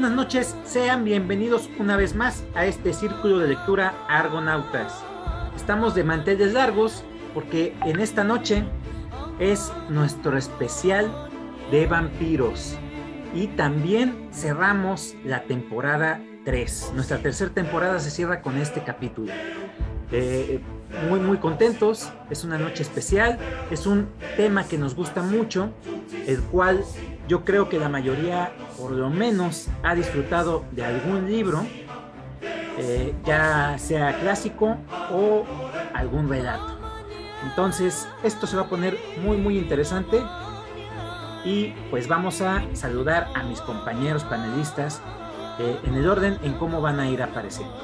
buenas noches. Sean bienvenidos una vez más a este círculo de lectura Argonautas. Estamos de manteles largos porque en esta noche es nuestro especial de vampiros. Y también cerramos la temporada 3. Nuestra tercera temporada se cierra con este capítulo. Eh, muy, muy contentos. Es una noche especial. Es un tema que nos gusta mucho, el cual yo creo que la mayoría, por lo menos, ha disfrutado de algún libro, eh, ya sea clásico o algún relato. Entonces, esto se va a poner muy, muy interesante. Y pues vamos a saludar a mis compañeros panelistas eh, en el orden en cómo van a ir apareciendo.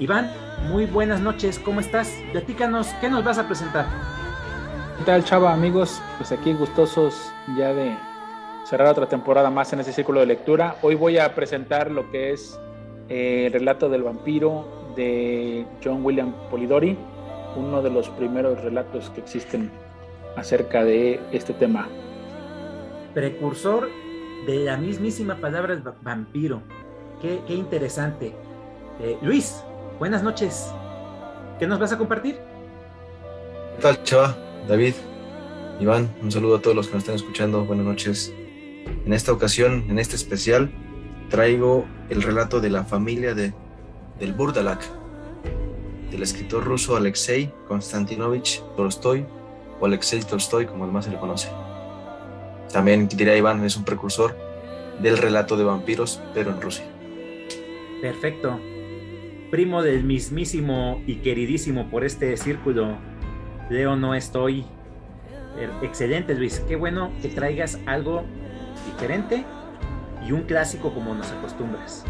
Iván, muy buenas noches, ¿cómo estás? Platícanos, ¿qué nos vas a presentar? ¿Qué tal, chava, amigos? Pues aquí gustosos ya de cerrar otra temporada más en ese círculo de lectura. Hoy voy a presentar lo que es eh, el relato del vampiro de John William Polidori, uno de los primeros relatos que existen acerca de este tema. Precursor de la mismísima palabra vampiro. Qué, qué interesante. Eh, Luis, buenas noches. ¿Qué nos vas a compartir? ¿Qué tal, Chava? David, Iván, un saludo a todos los que nos están escuchando. Buenas noches. En esta ocasión, en este especial, traigo el relato de la familia de, del Burdalak, del escritor ruso Alexei Konstantinovich Tolstoy, o Alexei Tolstoy, como además se le conoce. También, diría Iván, es un precursor del relato de vampiros, pero en Rusia. Perfecto. Primo del mismísimo y queridísimo por este círculo, Leo No Estoy. Excelente, Luis. Qué bueno que traigas algo diferente y un clásico como nos acostumbras.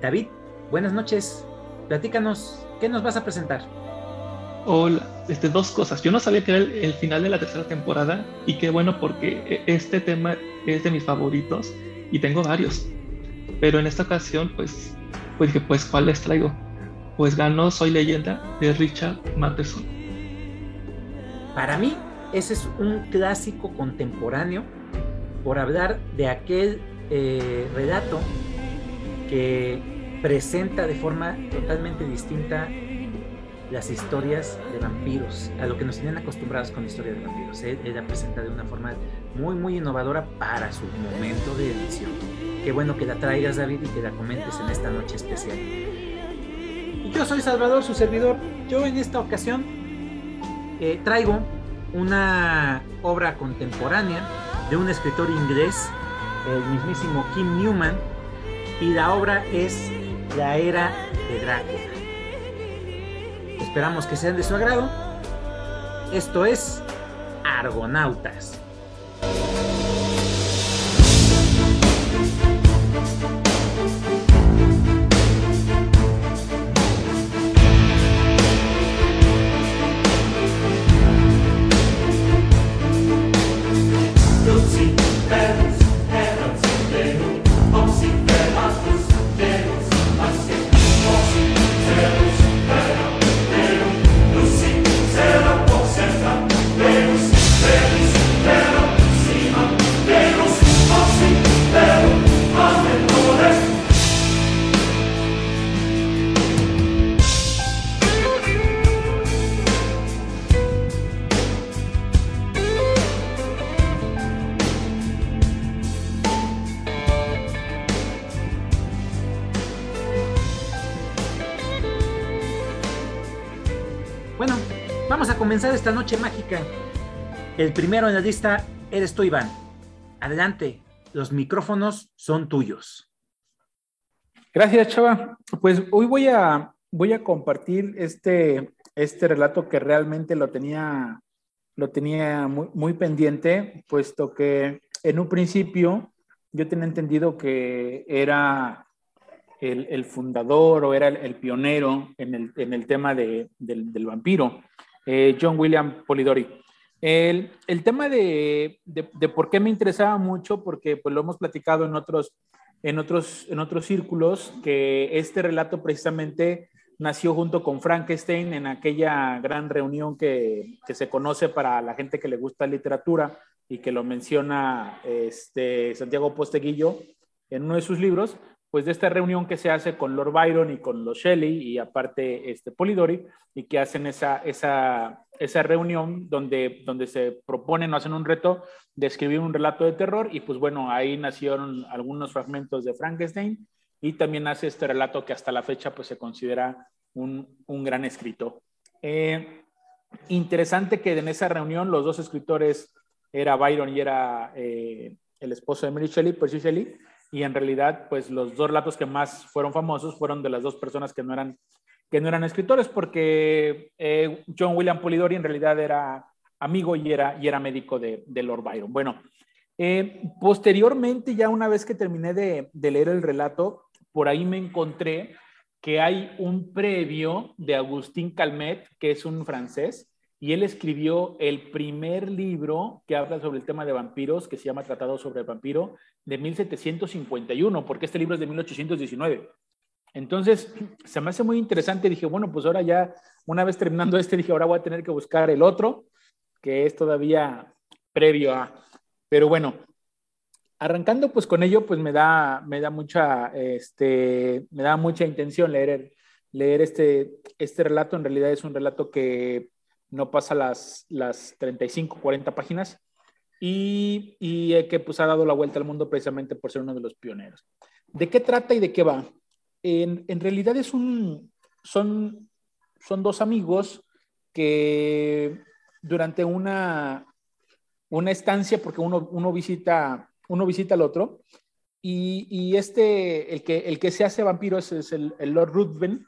David, buenas noches. Platícanos, ¿qué nos vas a presentar? Hola, este, dos cosas. Yo no sabía que era el, el, final de la tercera temporada y qué bueno porque este tema es de mis favoritos y tengo varios. Pero en esta ocasión, pues, pues dije, pues, ¿cuál les traigo? Pues ganó Soy Leyenda de Richard Matheson. Para mí, ese es un clásico contemporáneo por hablar de aquel eh, relato que presenta de forma totalmente distinta las historias de vampiros, a lo que nos tienen acostumbrados con historias de vampiros. Él, él, la presenta de una forma muy, muy innovadora para su momento de edición. Qué bueno que la traigas, David, y que la comentes en esta noche especial. Yo soy Salvador, su servidor. Yo en esta ocasión eh, traigo una obra contemporánea de un escritor inglés, el mismísimo Kim Newman, y la obra es La Era de Drácula. Esperamos que sean de su agrado. Esto es Argonautas. Comenzar esta noche mágica. El primero en la lista eres tú, Iván. Adelante, los micrófonos son tuyos. Gracias, Chava. Pues hoy voy a, voy a compartir este, este relato que realmente lo tenía, lo tenía muy, muy pendiente, puesto que en un principio yo tenía entendido que era el, el fundador o era el, el pionero en el, en el tema de, del, del vampiro eh, John William Polidori. El, tema de, de, por qué me interesaba mucho, porque pues lo hemos platicado en otros, en otros, en otros círculos, que este relato precisamente nació junto con Frankenstein en aquella gran reunión que, que, se conoce para la gente que le gusta literatura y que lo menciona este, Santiago Posteguillo en uno de sus libros, pues de esta reunión que se hace con Lord Byron y con los Shelley y aparte este Polidori y que hacen esa, esa, esa reunión donde, donde se proponen o hacen un reto de escribir un relato de terror y pues bueno, ahí nacieron algunos fragmentos de Frankenstein y también hace este relato que hasta la fecha pues se considera un, un gran escrito. Eh, interesante que en esa reunión los dos escritores era Byron y era eh, el esposo de Mary Shelley, Percy Shelley, y en realidad pues los dos relatos que más fueron famosos fueron de las dos personas que no eran, que no eran escritores porque eh, John William Polidori en realidad era amigo y era, y era médico de, Lord Byron. Bueno, posteriormente ya una vez que terminé de leer el relato, por ahí me encontré que hay un previo de Agustín Calmet, que es un francés, y él escribió el primer libro que habla sobre el tema de vampiros, que se llama Tratado sobre el vampiro, de 1751, porque este libro es de 1819. Entonces, se me hace muy interesante. Dije, bueno, pues ahora ya, una vez terminando este, dije, ahora voy a tener que buscar el otro, que es todavía previo a... Pero bueno, arrancando pues con ello, pues me da, me da mucha, este, me da mucha intención leer, leer este, este relato. En realidad es un relato que no pasa las, las 35, 40 páginas y, y que pues ha dado la vuelta al mundo precisamente por ser uno de los pioneros. ¿De qué trata y de qué va? En, en realidad es un, son, son dos amigos que durante una, una estancia, porque uno, uno visita uno visita al otro. Y, este, el que, el que se hace vampiro es, el, Lord Ruthven.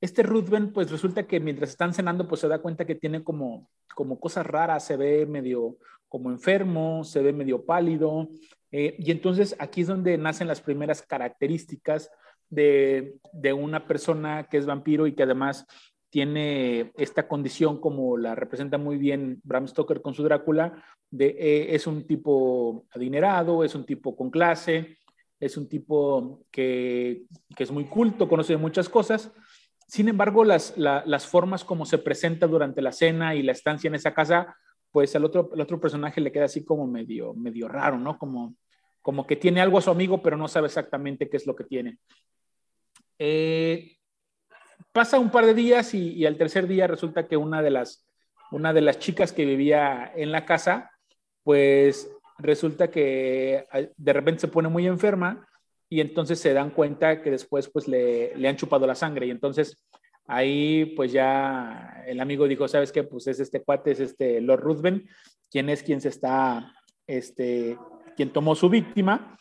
Este Ruthven, pues resulta que mientras están cenando, pues se da cuenta que tiene como, como cosas raras, se ve medio como enfermo, se ve medio pálido. Eh, y entonces aquí es donde nacen las primeras características de, de, una persona que es vampiro y que además tiene esta condición como la representa muy bien Bram Stoker con su Drácula, de, eh, es un tipo adinerado, es un tipo con clase, es un tipo que, que es muy culto, conoce muchas cosas. Sin embargo, las, las formas como se presenta durante la cena y la estancia en esa casa, pues al otro, el otro personaje le queda así como medio, medio raro, ¿no? Como, como que tiene algo a su amigo, pero no sabe exactamente qué es lo que tiene. Eh, pasa un par de días y, al tercer día resulta que una de las, una de las chicas que vivía en la casa, pues resulta que de repente se pone muy enferma y entonces se dan cuenta que después pues le, le han chupado la sangre y entonces ahí pues ya el amigo dijo, ¿sabes qué? Pues es este cuate, es este Lord Ruthven, quien es quien se está, este, quien tomó su víctima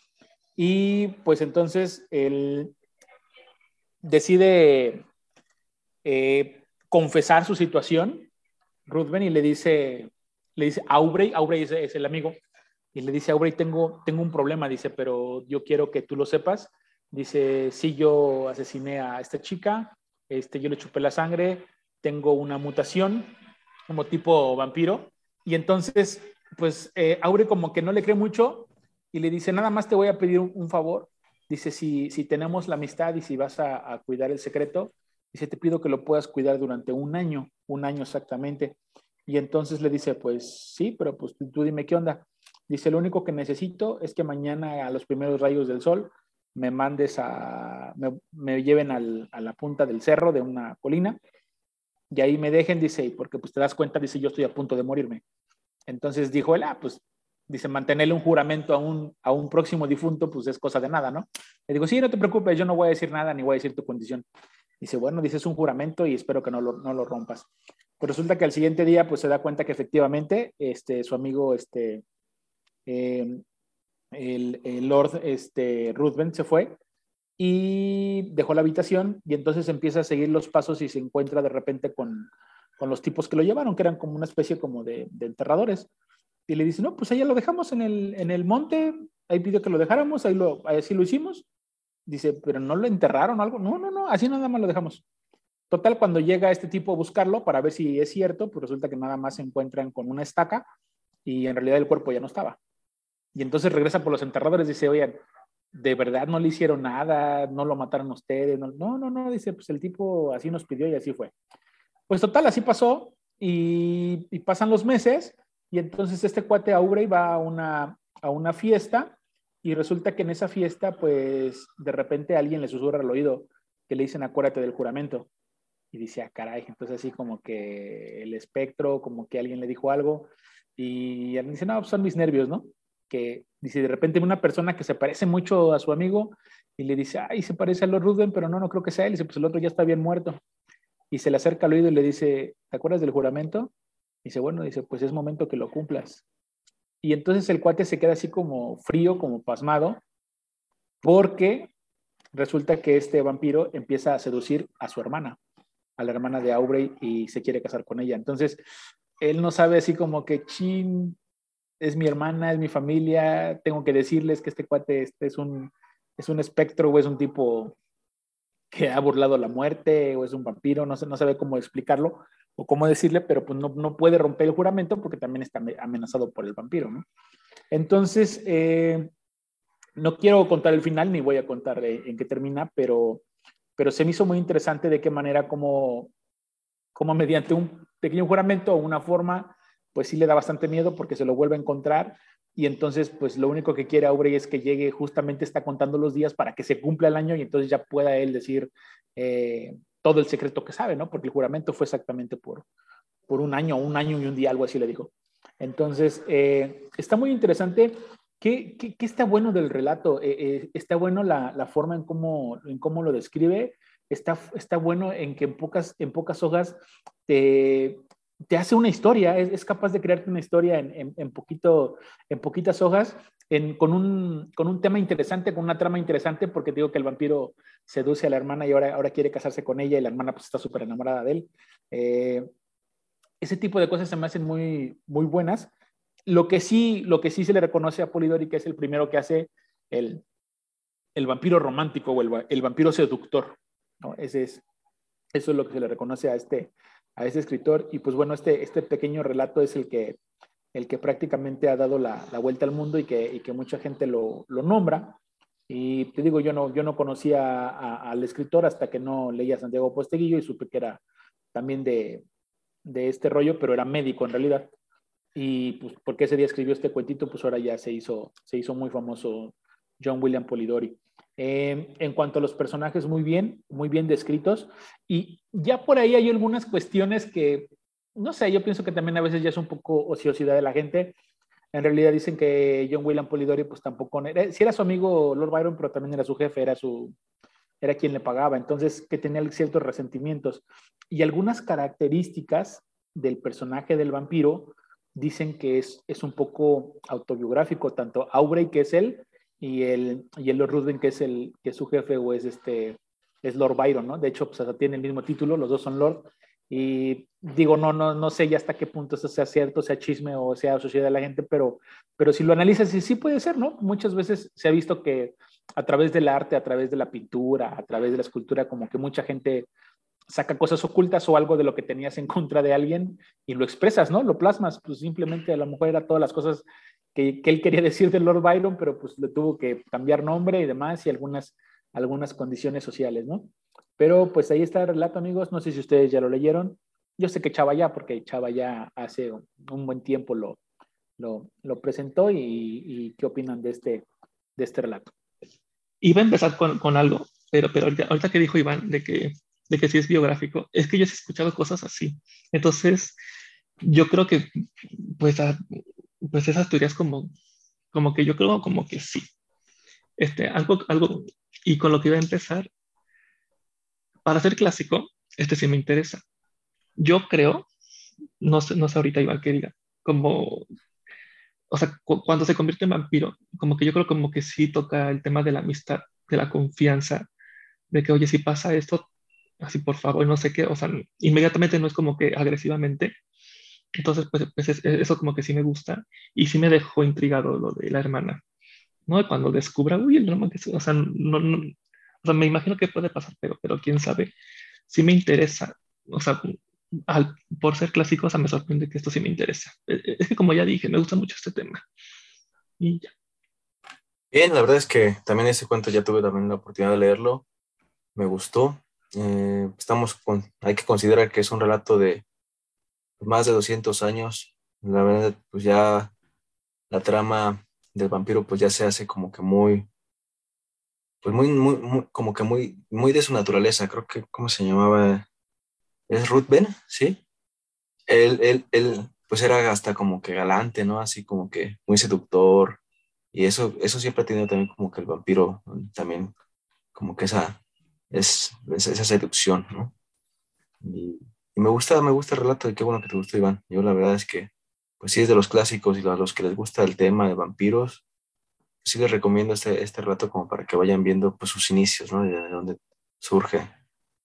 y pues entonces él decide eh, confesar su situación, Ruthven, y le dice, le dice Aubrey, Aubrey es, el amigo, y le dice, Aubrey, tengo, tengo un problema, dice, pero yo quiero que tú lo sepas. Dice, sí, yo asesiné a esta chica, este, yo le chupé la sangre, tengo una mutación como tipo vampiro, y entonces, pues, eh, Aubrey como que no le cree mucho y le dice, nada más te voy a pedir un, favor. Dice, si, si tenemos la amistad y si vas a, a cuidar el secreto, Dice, te pido que lo puedas cuidar durante un año, un año exactamente. Y entonces le dice, pues sí, pero pues tú dime qué onda. Dice, lo único que necesito es que mañana a los primeros rayos del sol me mandes a, me, lleven a la punta del cerro de una colina y ahí me dejen, dice, porque pues te das cuenta, dice, yo estoy a punto de morirme. Entonces dijo él, ah, pues, dice, mantenerle un juramento a un, a un próximo difunto, pues es cosa de nada, ¿no? Le digo, sí, no te preocupes, yo no voy a decir nada ni voy a decir tu condición. Dice, bueno, dices un juramento y espero que no lo, no lo rompas. Pues resulta que al siguiente día, pues se da cuenta que efectivamente este, su amigo, este, eh, el, Lord este, Ruthven se fue y dejó la habitación y entonces empieza a seguir los pasos y se encuentra de repente con, con los tipos que lo llevaron, que eran como una especie como de, enterradores. Y le dice, no, pues allá lo dejamos en el, en el monte, ahí pidió que lo dejáramos, ahí lo, así lo hicimos. Dice, pero no lo enterraron o algo. No, no, no, así nada más lo dejamos. Total, cuando llega este tipo a buscarlo para ver si es cierto, pues resulta que nada más se encuentran con una estaca y en realidad el cuerpo ya no estaba. Y entonces regresa por los enterradores y dice, oigan, de verdad no le hicieron nada, no lo mataron ustedes, no, no, no, no, dice, pues el tipo así nos pidió y así fue. Pues total, así pasó y, pasan los meses y entonces este cuate Aubrey va a una, a una fiesta y resulta que en esa fiesta, pues de repente alguien le susurra al oído que le dicen acuérdate del juramento. Y dice, ah, caray, entonces así como que el espectro, como que alguien le dijo algo y alguien dice, no, pues son mis nervios, ¿no? Que dice de repente una persona que se parece mucho a su amigo y le dice, ay, se parece a Lord Ruben, pero no, no creo que sea él. Y dice, pues el otro ya está bien muerto. Y se le acerca al oído y le dice, ¿te acuerdas del juramento? Dice, bueno, dice, pues es momento que lo cumplas. Y entonces el cuate se queda así como frío, como pasmado, porque resulta que este vampiro empieza a seducir a su hermana, a la hermana de Aubrey, y se quiere casar con ella. Entonces, él no sabe así como que, chin, es mi hermana, es mi familia, tengo que decirles que este cuate este es, un, es un espectro o es un tipo que ha burlado la muerte o es un vampiro, no, sé, no sabe cómo explicarlo o cómo decirle, pero pues no, no puede romper el juramento porque también está amenazado por el vampiro, ¿no? Entonces, eh, no quiero contar el final ni voy a contar en qué termina, pero, pero se me hizo muy interesante de qué manera como, como mediante un pequeño juramento o una forma pues sí le da bastante miedo porque se lo vuelve a encontrar y entonces pues lo único que quiere Aubrey es que llegue, justamente está contando los días para que se cumpla el año y entonces ya pueda él decir eh, todo el secreto que sabe, ¿no? Porque el juramento fue exactamente por, por un año, un año y un día, algo así le dijo. Entonces, eh, está muy interesante. ¿Qué, qué, está bueno del relato? Eh, está bueno la, la, forma en cómo, en cómo lo describe. Está, está bueno en que en pocas, en pocas hojas te, te hace una historia, es, capaz de crearte una historia en, en, poquito, en poquitas hojas, con, un, con un tema interesante, con una trama interesante, porque digo que el vampiro seduce a la hermana y ahora, ahora quiere casarse con ella y la hermana pues está súper enamorada de él. Eh, ese tipo de cosas se me hacen muy, muy buenas. Lo que, sí, lo que sí se le reconoce a Polidori, que es el primero que hace el, el vampiro romántico o el, el vampiro seductor. ¿no? Ese es, eso es lo que se le reconoce a este, a ese escritor. Y pues bueno, este, este pequeño relato es el que, el que prácticamente ha dado la, la vuelta al mundo y que, y que mucha gente lo, lo, nombra. Y te digo, yo no, yo no conocía al escritor hasta que no leía Santiago Posteguillo y supe que era también de, de este rollo, pero era médico en realidad. Y pues porque ese día escribió este cuentito, pues ahora ya se hizo, se hizo muy famoso John William Polidori. Eh, en cuanto a los personajes, muy bien, muy bien descritos. Y ya por ahí hay algunas cuestiones que, no sé, yo pienso que también a veces ya es un poco ociosidad de la gente. En realidad dicen que John William Polidori, pues tampoco, era, si era su amigo Lord Byron, pero también era su jefe, era su, era quien le pagaba, entonces que tenía ciertos resentimientos. Y algunas características del personaje del vampiro dicen que es, es un poco autobiográfico, tanto Aubrey, que es él, y el, y el Lord Ruthven, que es, el, que es su jefe, o es, este, es Lord Byron, ¿no? De hecho, pues tiene el mismo título, los dos son Lord. Y digo, no, no, no sé ya hasta qué punto eso sea cierto, sea chisme o sea sociedad de la gente, pero, pero si lo analizas, sí, sí puede ser, ¿no? Muchas veces se ha visto que a través del arte, a través de la pintura, a través de la escultura, como que mucha gente saca cosas ocultas o algo de lo que tenías en contra de alguien y lo expresas, ¿no? Lo plasmas, pues simplemente a la mujer era todas las cosas que, él quería decir de Lord Byron, pero pues le tuvo que cambiar nombre y demás y algunas, algunas condiciones sociales, ¿no? Pero pues ahí está el relato, amigos. No sé si ustedes ya lo leyeron. Yo sé que Chava ya, porque Chava ya hace un buen tiempo lo, lo, lo presentó y, qué opinan de este, de este relato. Iba a empezar con, con algo, pero, pero ahorita, que dijo Iván de que, de que sí es biográfico, es que yo he escuchado cosas así. Entonces, yo creo que pues pues esas teorías como, como que yo creo como que sí. Este, algo, algo, y con lo que iba a empezar, para ser clásico, este sí me interesa. Yo creo, no sé, no sé ahorita igual que diga, como, o sea, cuando se convierte en vampiro, como que yo creo como que sí toca el tema de la amistad, de la confianza, de que, oye, si pasa esto, así por favor, no sé qué, o sea, inmediatamente no es como que agresivamente, entonces, pues, pues eso como que sí me gusta y sí me dejó intrigado lo de la hermana, ¿no? Cuando descubra, uy, el drama que o sea, no, no, o sea, me imagino que puede pasar, pero, pero quién sabe, sí me interesa, o sea, al, por ser clásico, o sea, me sorprende que esto sí me interesa. E, e, es que como ya dije, me gusta mucho este tema. Y ya. Bien, la verdad es que también ese cuento ya tuve también la oportunidad de leerlo, me gustó. Eh, estamos con, hay que considerar que es un relato de más de 200 años. La verdad, pues ya la trama del vampiro pues ya se hace como que muy, pues muy, muy, como que muy, muy de su naturaleza. Creo que, ¿cómo se llamaba? ¿Es Ruth Ben? ¿Sí? Él, él, él, pues era hasta como que galante, ¿no? Así como que muy seductor. Y eso, eso siempre ha tenido también como que el vampiro, también como que esa, es, esa seducción, ¿no? Y, me gusta, me gusta el relato y qué bueno que te gustó, Iván. Yo la verdad es que, pues sí es de los clásicos y a los que les gusta el tema de vampiros, sí les recomiendo este, este relato como para que vayan viendo pues sus inicios, ¿no? De dónde surge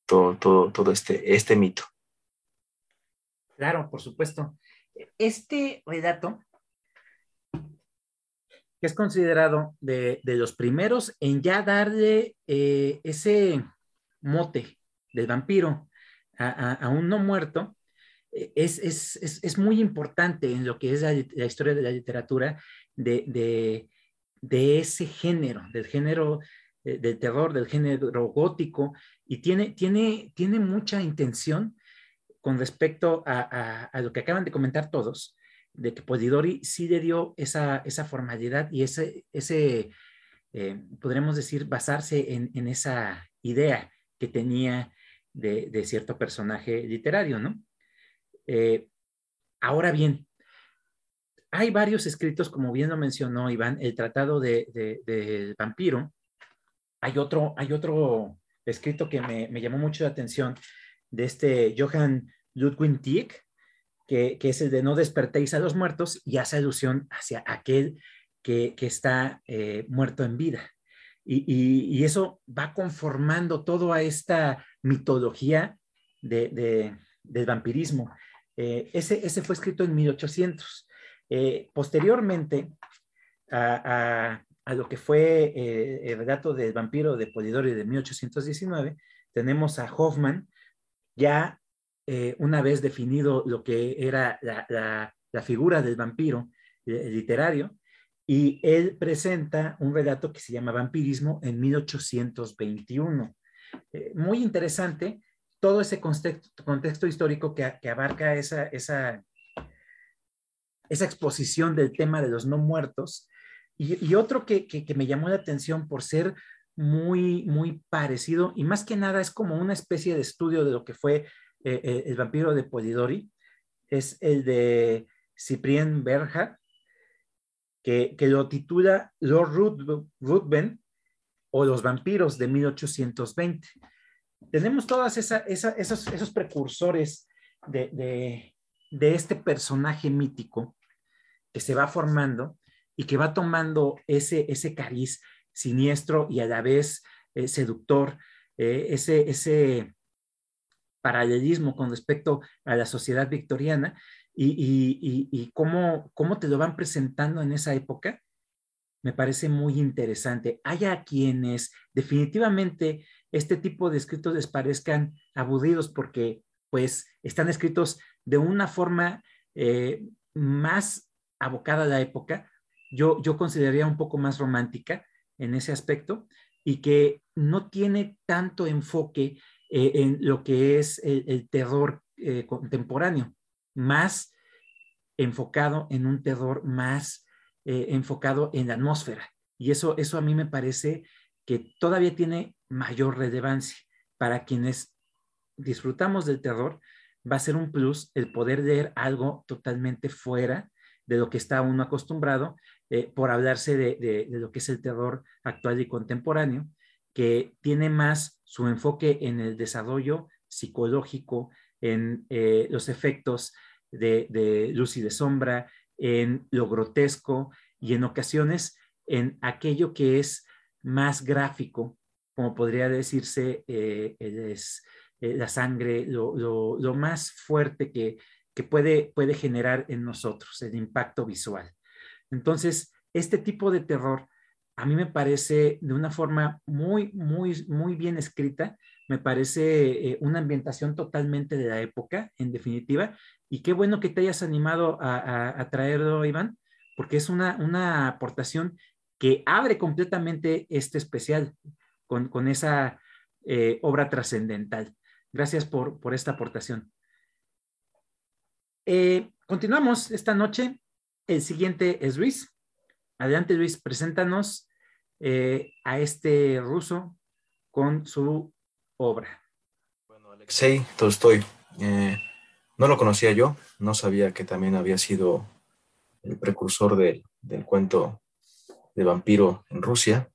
todo, todo, todo este, este mito. Claro, por supuesto. Este relato, es considerado de, de los primeros en ya darle eh, ese mote del vampiro a, un no muerto, eh, es, es, es, es, muy importante en lo que es la, historia de la literatura de, de, ese género, del género eh, del terror, del género gótico, y tiene, tiene, tiene mucha intención con respecto a, lo que acaban de comentar todos, de que Polidori sí le dio esa, esa formalidad y ese, ese eh, podremos decir, basarse en, esa idea que tenía de, cierto personaje literario, ¿no? Eh, ahora bien, hay varios escritos, como bien lo mencionó Iván, el Tratado del de, de Vampiro. Hay otro, hay otro escrito que me, me, llamó mucho la atención de este Johann Ludwig Tieck, que, que, es el de No despertéis a los muertos y hace alusión hacia aquel que, que está eh, muerto en vida. Y, eso va conformando toda esta mitología de, de, del vampirismo. Eh, ese, fue escrito en 1800. Eh, posteriormente a, lo que fue eh, el relato del vampiro de Polidori de 1819, tenemos a Hoffman, ya una vez definido lo que era la, figura del vampiro literario, y él presenta un relato que se llama Vampirismo en 1821. muy interesante todo ese contexto, histórico que, abarca esa, esa, exposición del tema de los no muertos. Y, otro que, que, que, me llamó la atención por ser muy, muy parecido, y más que nada es como una especie de estudio de lo que fue eh, eh, el vampiro de Polidori, es el de Cyprien Berja, que, lo titula Lord Ruthven o Los vampiros de 1820 tenemos esa, esos, esos, precursores de, de, de, este personaje mítico que se va formando y que va tomando ese, ese cariz siniestro y a la vez eh, seductor, eh, ese, ese paralelismo con respecto a la sociedad victoriana y, cómo, cómo te lo van presentando en esa época, me parece muy interesante. Hay a quienes definitivamente este tipo de escritos les parezcan aburridos porque pues están escritos de una forma eh, más abocada a la época, yo, yo consideraría un poco más romántica en ese aspecto y que no tiene tanto enfoque eh, en lo que es el, el terror eh, contemporáneo, más enfocado en un terror más eh, enfocado en la atmósfera. Y eso, eso a mí me parece que todavía tiene mayor relevancia para quienes disfrutamos del terror. Va a ser un plus el poder leer algo totalmente fuera de lo que está uno acostumbrado, eh, por hablarse de, de, de, lo que es el terror actual y contemporáneo, que tiene más su enfoque en el desarrollo psicológico, en eh, los efectos de, luz y de sombra, en lo grotesco y en ocasiones en aquello que es más gráfico, como podría decirse, eh, es eh, la sangre, lo más fuerte que, que puede, puede generar en nosotros, el impacto visual. Entonces, este tipo de terror a mí me parece de una forma muy, muy, muy bien escrita, me parece eh, una ambientación totalmente de la época, en definitiva, y qué bueno que te hayas animado a, traerlo, Iván, porque es una, una aportación que abre completamente este especial con, con esa eh, obra trascendental. Gracias por, por esta aportación. Eh, continuamos esta noche. El siguiente es Luis. Adelante, Luis, preséntanos eh, a este ruso con su obra. Bueno, Alexei Tolstoy. no lo conocía yo, no sabía que también había sido el precursor del cuento de vampiro en Rusia.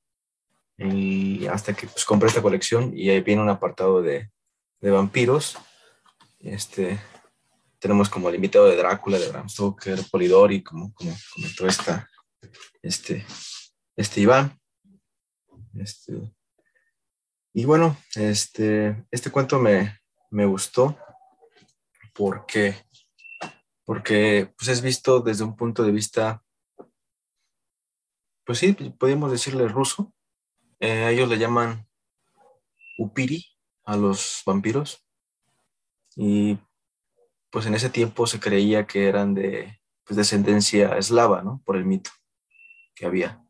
Y hasta que pues, compré esta colección y ahí viene un apartado de, de vampiros. Este, tenemos como el invitado de Drácula, de Bram Stoker, Polidori, como, como comentó esta, este, este Iván. Este, y bueno, este, este cuento me, me gustó porque, porque pues es visto desde un punto de vista pues sí, podemos decirle ruso. Eh, ellos le llaman upiri a los vampiros. Y pues en ese tiempo se creía que eran de pues, descendencia eslava, ¿no? Por el mito que había.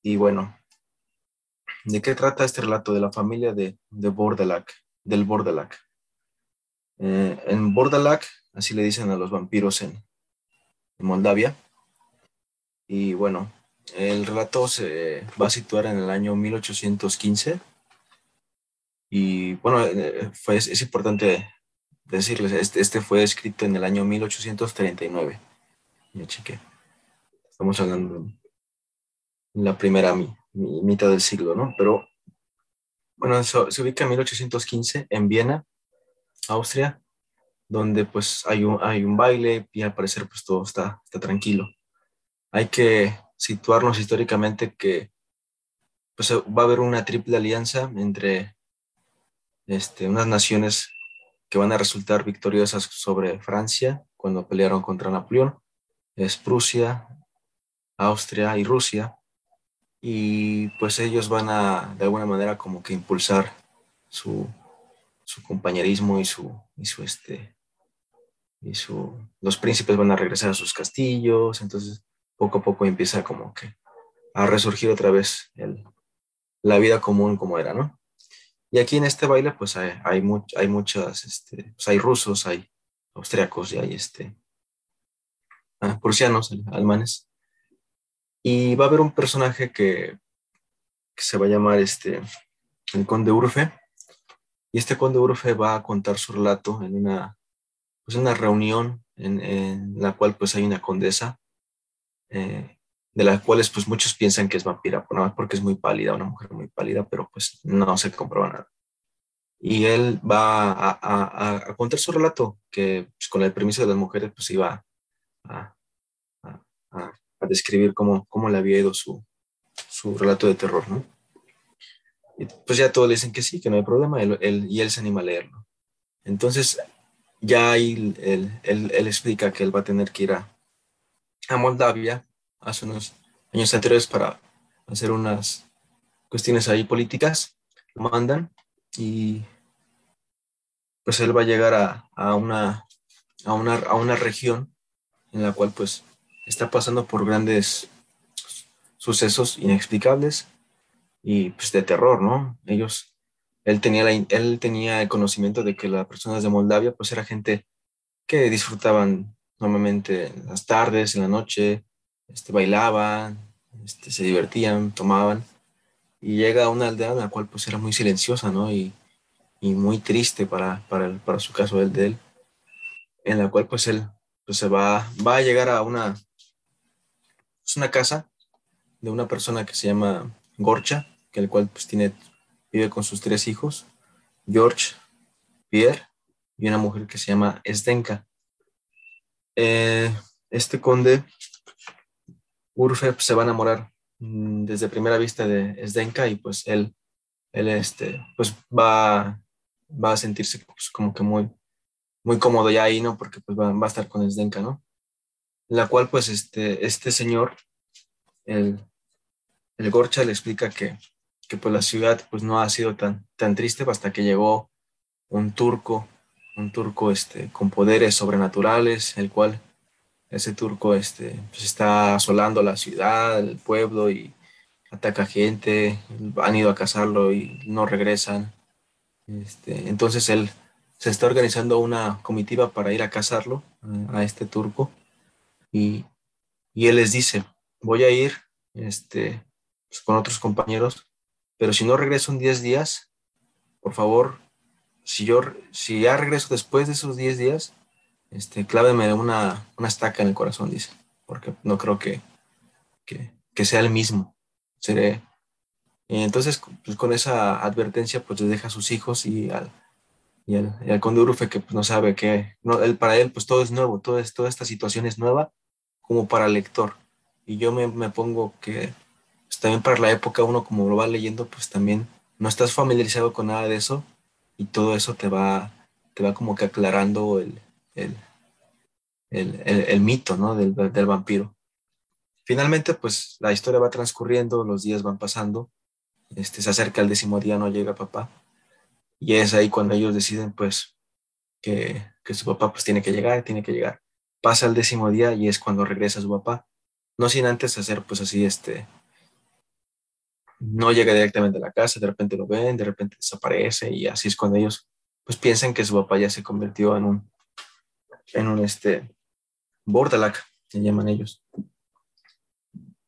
Y bueno, ¿de qué trata este relato? De la familia de, de Bordalak, del Bordalak. Eh, en Bordalak, así le dicen a los vampiros en Moldavia. Y bueno, el relato se va a situar en el año 1815 y bueno, eh, fue, es importante decirles, este, este, fue escrito en el año 1839. Ya chequé. Estamos hablando en la primera mitad del siglo, ¿no? Pero bueno, se ubica en 1815 en Viena, Austria, donde pues hay un, hay un baile y al parecer pues todo está, está tranquilo. Hay que situarnos históricamente que pues, va a haber una triple alianza entre este, unas naciones que van a resultar victoriosas sobre Francia cuando pelearon contra Napoleón, es Prusia, Austria y Rusia, y pues ellos van a de alguna manera como que impulsar su, su compañerismo y su, y su este, y su, los príncipes van a regresar a sus castillos, entonces poco a poco empieza como que a resurgir otra vez el, la vida común como era, ¿no? Y aquí en este baile, pues hay, hay, hay muchas, este, pues hay rusos, hay austriacos y hay este, ah, prusianos, alemanes. Y va a haber un personaje que, se va a llamar este, el conde Urfe. Y este conde Urfe va a contar su relato en una, pues una reunión en, la cual pues hay una condesa eh, de las cuales pues muchos piensan que es vampira, porque es muy pálida, una mujer muy pálida, pero pues no se comprueba nada. Y él va a, contar su relato, que pues, con el permiso de las mujeres pues iba a, describir cómo, cómo le había ido su, su relato de terror, ¿no? Y pues ya todos le dicen que sí, que no hay problema, él, y él se anima a leerlo. Entonces, ya ahí él, él, él, explica que él va a tener que ir a, a Moldavia hace unos años anteriores para hacer unas cuestiones ahí políticas, lo mandan y pues él va a llegar a, a, una, a, una, a una región en la cual pues está pasando por grandes sucesos inexplicables y pues de terror, ¿no? Ellos, él tenía, él tenía el conocimiento de que las personas de Moldavia pues era gente que disfrutaban normalmente en las tardes, en la noche, este, bailaban, este, se divertían, tomaban. Y llega a una aldea en la cual pues era muy silenciosa, ¿no? Y, y muy triste para, para, para, su caso el de él, en la cual pues él pues, se va, va a llegar a una, es una casa de una persona que se llama Gorcha, que el cual pues tiene, vive con sus tres hijos, George, Pierre y una mujer que se llama Esdenka. Eh, este conde, Urfe, se va a enamorar mm, desde primera vista de Esdenka y pues él, él este, pues va, va a sentirse pues, como que muy, muy cómodo ya ahí, ¿no? Porque pues va, va a estar con Esdenka, ¿no? La cual pues este, este señor, el, el Gorcha le explica que, que pues la ciudad pues no ha sido tan, tan triste hasta que llegó un turco un turco este, con poderes sobrenaturales, el cual ese turco este, pues está asolando la ciudad, el pueblo y ataca gente, han ido a cazarlo y no regresan. Este, entonces él se está organizando una comitiva para ir a cazarlo, a, este turco, y, él les dice, voy a ir este, pues, con otros compañeros, pero si no regreso en 10 días, por favor, si yo si ya regreso después de esos 10 días, este, cláveme una, una estaca en el corazón, dice, porque no creo que, que, sea el mismo. Seré. entonces, pues, con esa advertencia, pues le deja a sus hijos y al, y al, conde Urufe que pues, no sabe que, no, él, para él, pues todo es nuevo, todo es, toda esta situación es nueva como para el lector. Y yo me, me pongo que pues, también para la época uno como lo va leyendo, pues también no estás familiarizado con nada de eso y todo eso te va, te va como que aclarando el, el, mito ¿no? del, del, vampiro. Finalmente, pues la historia va transcurriendo, los días van pasando, este, se acerca el décimo día, no llega papá, y es ahí cuando ellos deciden, pues, que, que su papá pues tiene que llegar, tiene que llegar. Pasa el décimo día y es cuando regresa su papá, no sin antes hacer, pues así, este, no llega directamente a la casa, de repente lo ven, de repente desaparece y así es cuando ellos pues piensan que su papá ya se convirtió en un, en un este, bordalac, se llaman ellos.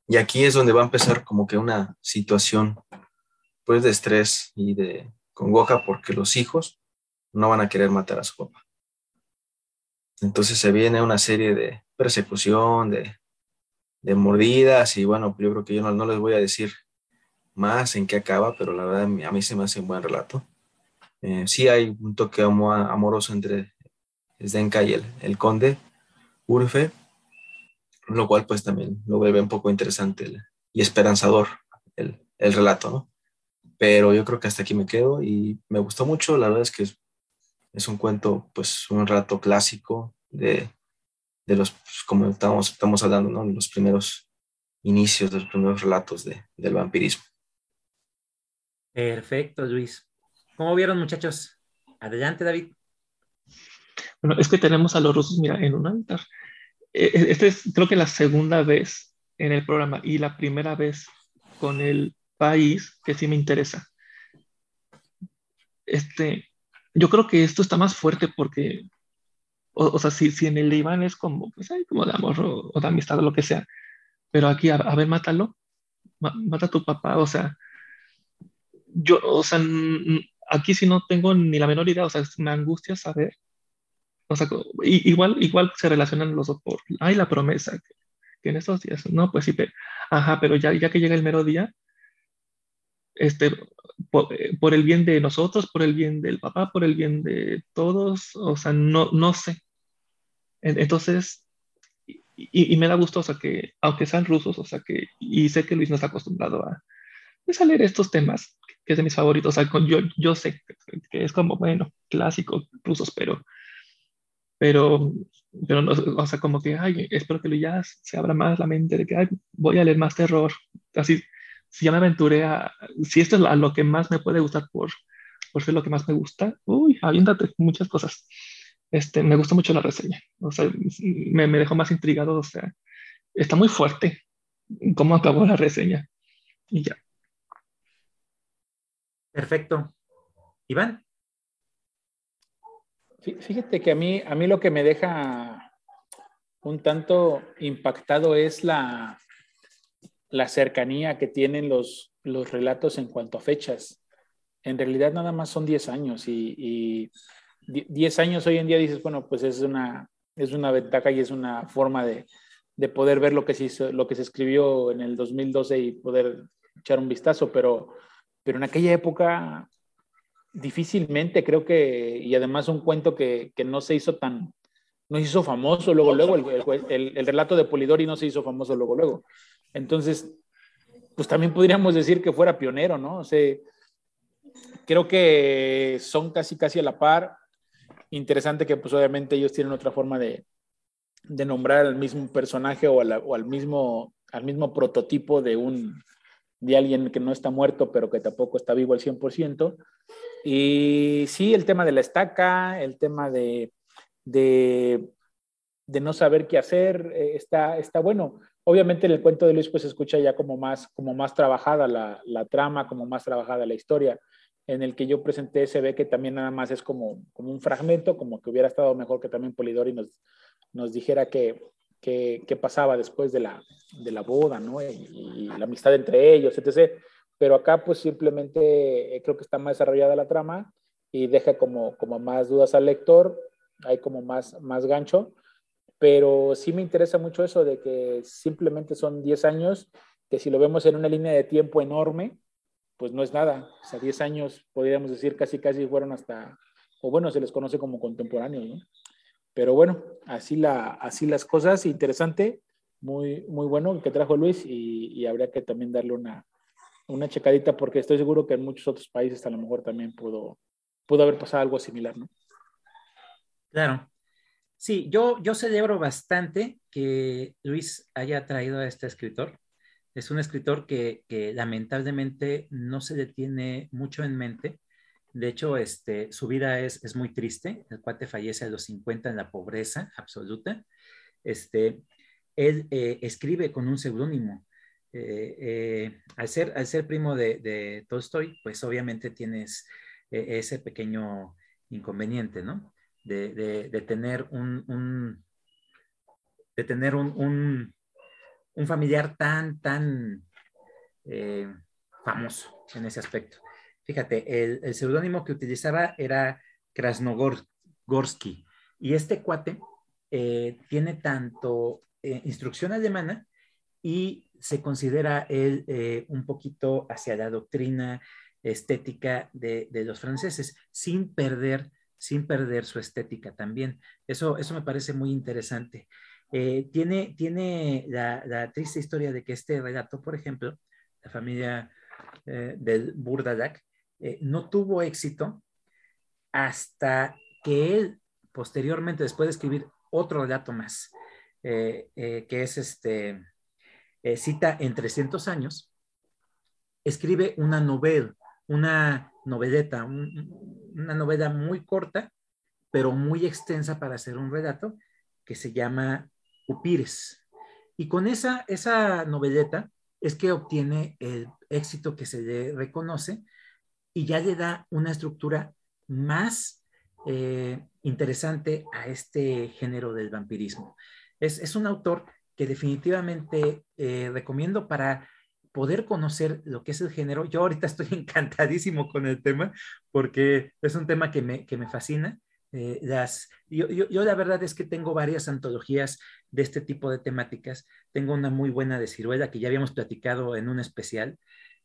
Y aquí es donde va a empezar como que una situación pues de estrés y de congoja porque los hijos no van a querer matar a su papá. Entonces se viene una serie de persecución, de, de mordidas y bueno, yo creo que yo no, les voy a decir más en qué acaba, pero la verdad a mí se me hace un buen relato. Eh, sí hay un toque amoroso entre Zdenka y el, el conde Urfe, lo cual pues también lo vuelve un poco interesante y esperanzador el, el, relato, ¿no? Pero yo creo que hasta aquí me quedo y me gustó mucho, la verdad es que es, un cuento, pues un relato clásico de, de los, pues, como estamos, estamos hablando, ¿no? Los primeros inicios, de los primeros relatos de, del vampirismo. Perfecto, Luis. ¿Cómo vieron, muchachos? Adelante, David. Bueno, es que tenemos a los rusos, mira, en un altar. Esta es, creo que la segunda vez en el programa y la primera vez con el país que sí me interesa. Este, yo creo que esto está más fuerte porque, o, sea, si, si, en el Iván es como, pues, como de amor o, de amistad o lo que sea, pero aquí, a, ver, mátalo, mata a tu papá, o sea, yo, o sea, aquí sí no tengo ni la menor idea, o sea, me angustia saber o sea, igual, igual se relacionan los dos por, ay, la promesa, que, en estos días, no, pues sí, pero, ajá, pero ya, ya que llega el mero día, este, por, el bien de nosotros, por el bien del papá, por el bien de todos, o sea, no, no sé. Entonces, y, me da gusto, o sea, que aunque sean rusos, o sea, que, y sé que Luis no está acostumbrado a, pues, a leer estos temas, que es de mis favoritos, o sea, yo, yo sé que es como, bueno, clásico rusos, pero pero, pero no, o sea, como que, ay, espero que ya se abra más la mente de que, ay, voy a leer más terror. Así, si ya me aventuré a, si esto es a lo que más me puede gustar por, por ser lo que más me gusta, uy, aviéntate muchas cosas. Este, me gustó mucho la reseña, o sea, me, me dejó más intrigado, o sea, está muy fuerte cómo acabó la reseña. Y ya. Perfecto. Iván. Fíjate que a mí, a mí lo que me deja un tanto impactado es la, la cercanía que tienen los, los relatos en cuanto a fechas. En realidad nada más son 10 años y, 10 años hoy en día dices, bueno, pues es una, es una ventaja y es una forma de, de poder ver lo que, se hizo, lo que se escribió en el 2012 y poder echar un vistazo, pero, pero en aquella época difícilmente creo que, y además un cuento que, que no se hizo tan, no se hizo famoso luego, luego, el, el, relato de Polidori no se hizo famoso luego, luego. Entonces, pues también podríamos decir que fuera pionero, ¿no? O sea, creo que son casi, casi a la par. Interesante que pues obviamente ellos tienen otra forma de, de nombrar al mismo personaje o, al, mismo, al mismo prototipo de un de alguien que no está muerto pero que tampoco está vivo al 100%. Y sí, el tema de la estaca, el tema de, de, de no saber qué hacer, eh, está, está bueno. Obviamente en el cuento de Luis pues se escucha ya como más, como más trabajada la, la, trama, como más trabajada la historia. En el que yo presenté se ve que también nada más es como, como un fragmento, como que hubiera estado mejor que también Polidori nos, nos dijera qué que, pasaba después de la, de la boda, ¿no? Y, la amistad entre ellos, etc. Pero acá pues simplemente eh, creo que está más desarrollada la trama y deja como, como más dudas al lector, hay como más, más gancho pero sí me interesa mucho eso de que simplemente son 10 años, que si lo vemos en una línea de tiempo enorme, pues no es nada. O sea, 10 años, podríamos decir, casi casi fueron hasta, o bueno, se les conoce como contemporáneos, ¿no? Pero bueno, así, la, así las cosas, interesante, muy, muy bueno que trajo Luis y, y habría que también darle una, una checadita porque estoy seguro que en muchos otros países a lo mejor también pudo, pudo haber pasado algo similar, ¿no? Claro. Sí, yo, yo celebro bastante que Luis haya traído a este escritor. Es un escritor que, lamentablemente no se le tiene mucho en mente. De hecho, este, su vida es, es, muy triste. El cuate fallece a los 50 en la pobreza absoluta. Este, él eh, escribe con un seudónimo. Eh, eh, al, ser, al ser primo de, de Tolstoy, pues obviamente tienes ese pequeño inconveniente, ¿no? De, tener un, de tener un, familiar tan, tan eh, famoso en ese aspecto. Fíjate, el, seudónimo que utilizaba era Krasnogorsky y este cuate eh, tiene tanto eh, instrucción alemana y se considera él un poquito hacia la doctrina estética de, de, los franceses, sin perder sin perder su estética también. Eso, eso me parece muy interesante. Eh, tiene tiene la, triste historia de que este relato, por ejemplo, la familia eh, del Burdalak, eh, no tuvo éxito hasta que él, posteriormente, después de escribir otro relato más, que es este, cita en 300 años, escribe una novela, una noveleta, una novela muy corta, pero muy extensa para hacer un relato, que se llama Upires. Y con esa, esa noveleta es que obtiene el éxito que se le reconoce y ya le da una estructura más eh, interesante a este género del vampirismo. Es, un autor que definitivamente eh, recomiendo para poder conocer lo que es el género. Yo ahorita estoy encantadísimo con el tema porque es un tema que me, que me fascina. Eh, yo, la verdad es que tengo varias antologías de este tipo de temáticas. Tengo una muy buena de Ciruela que ya habíamos platicado en un especial.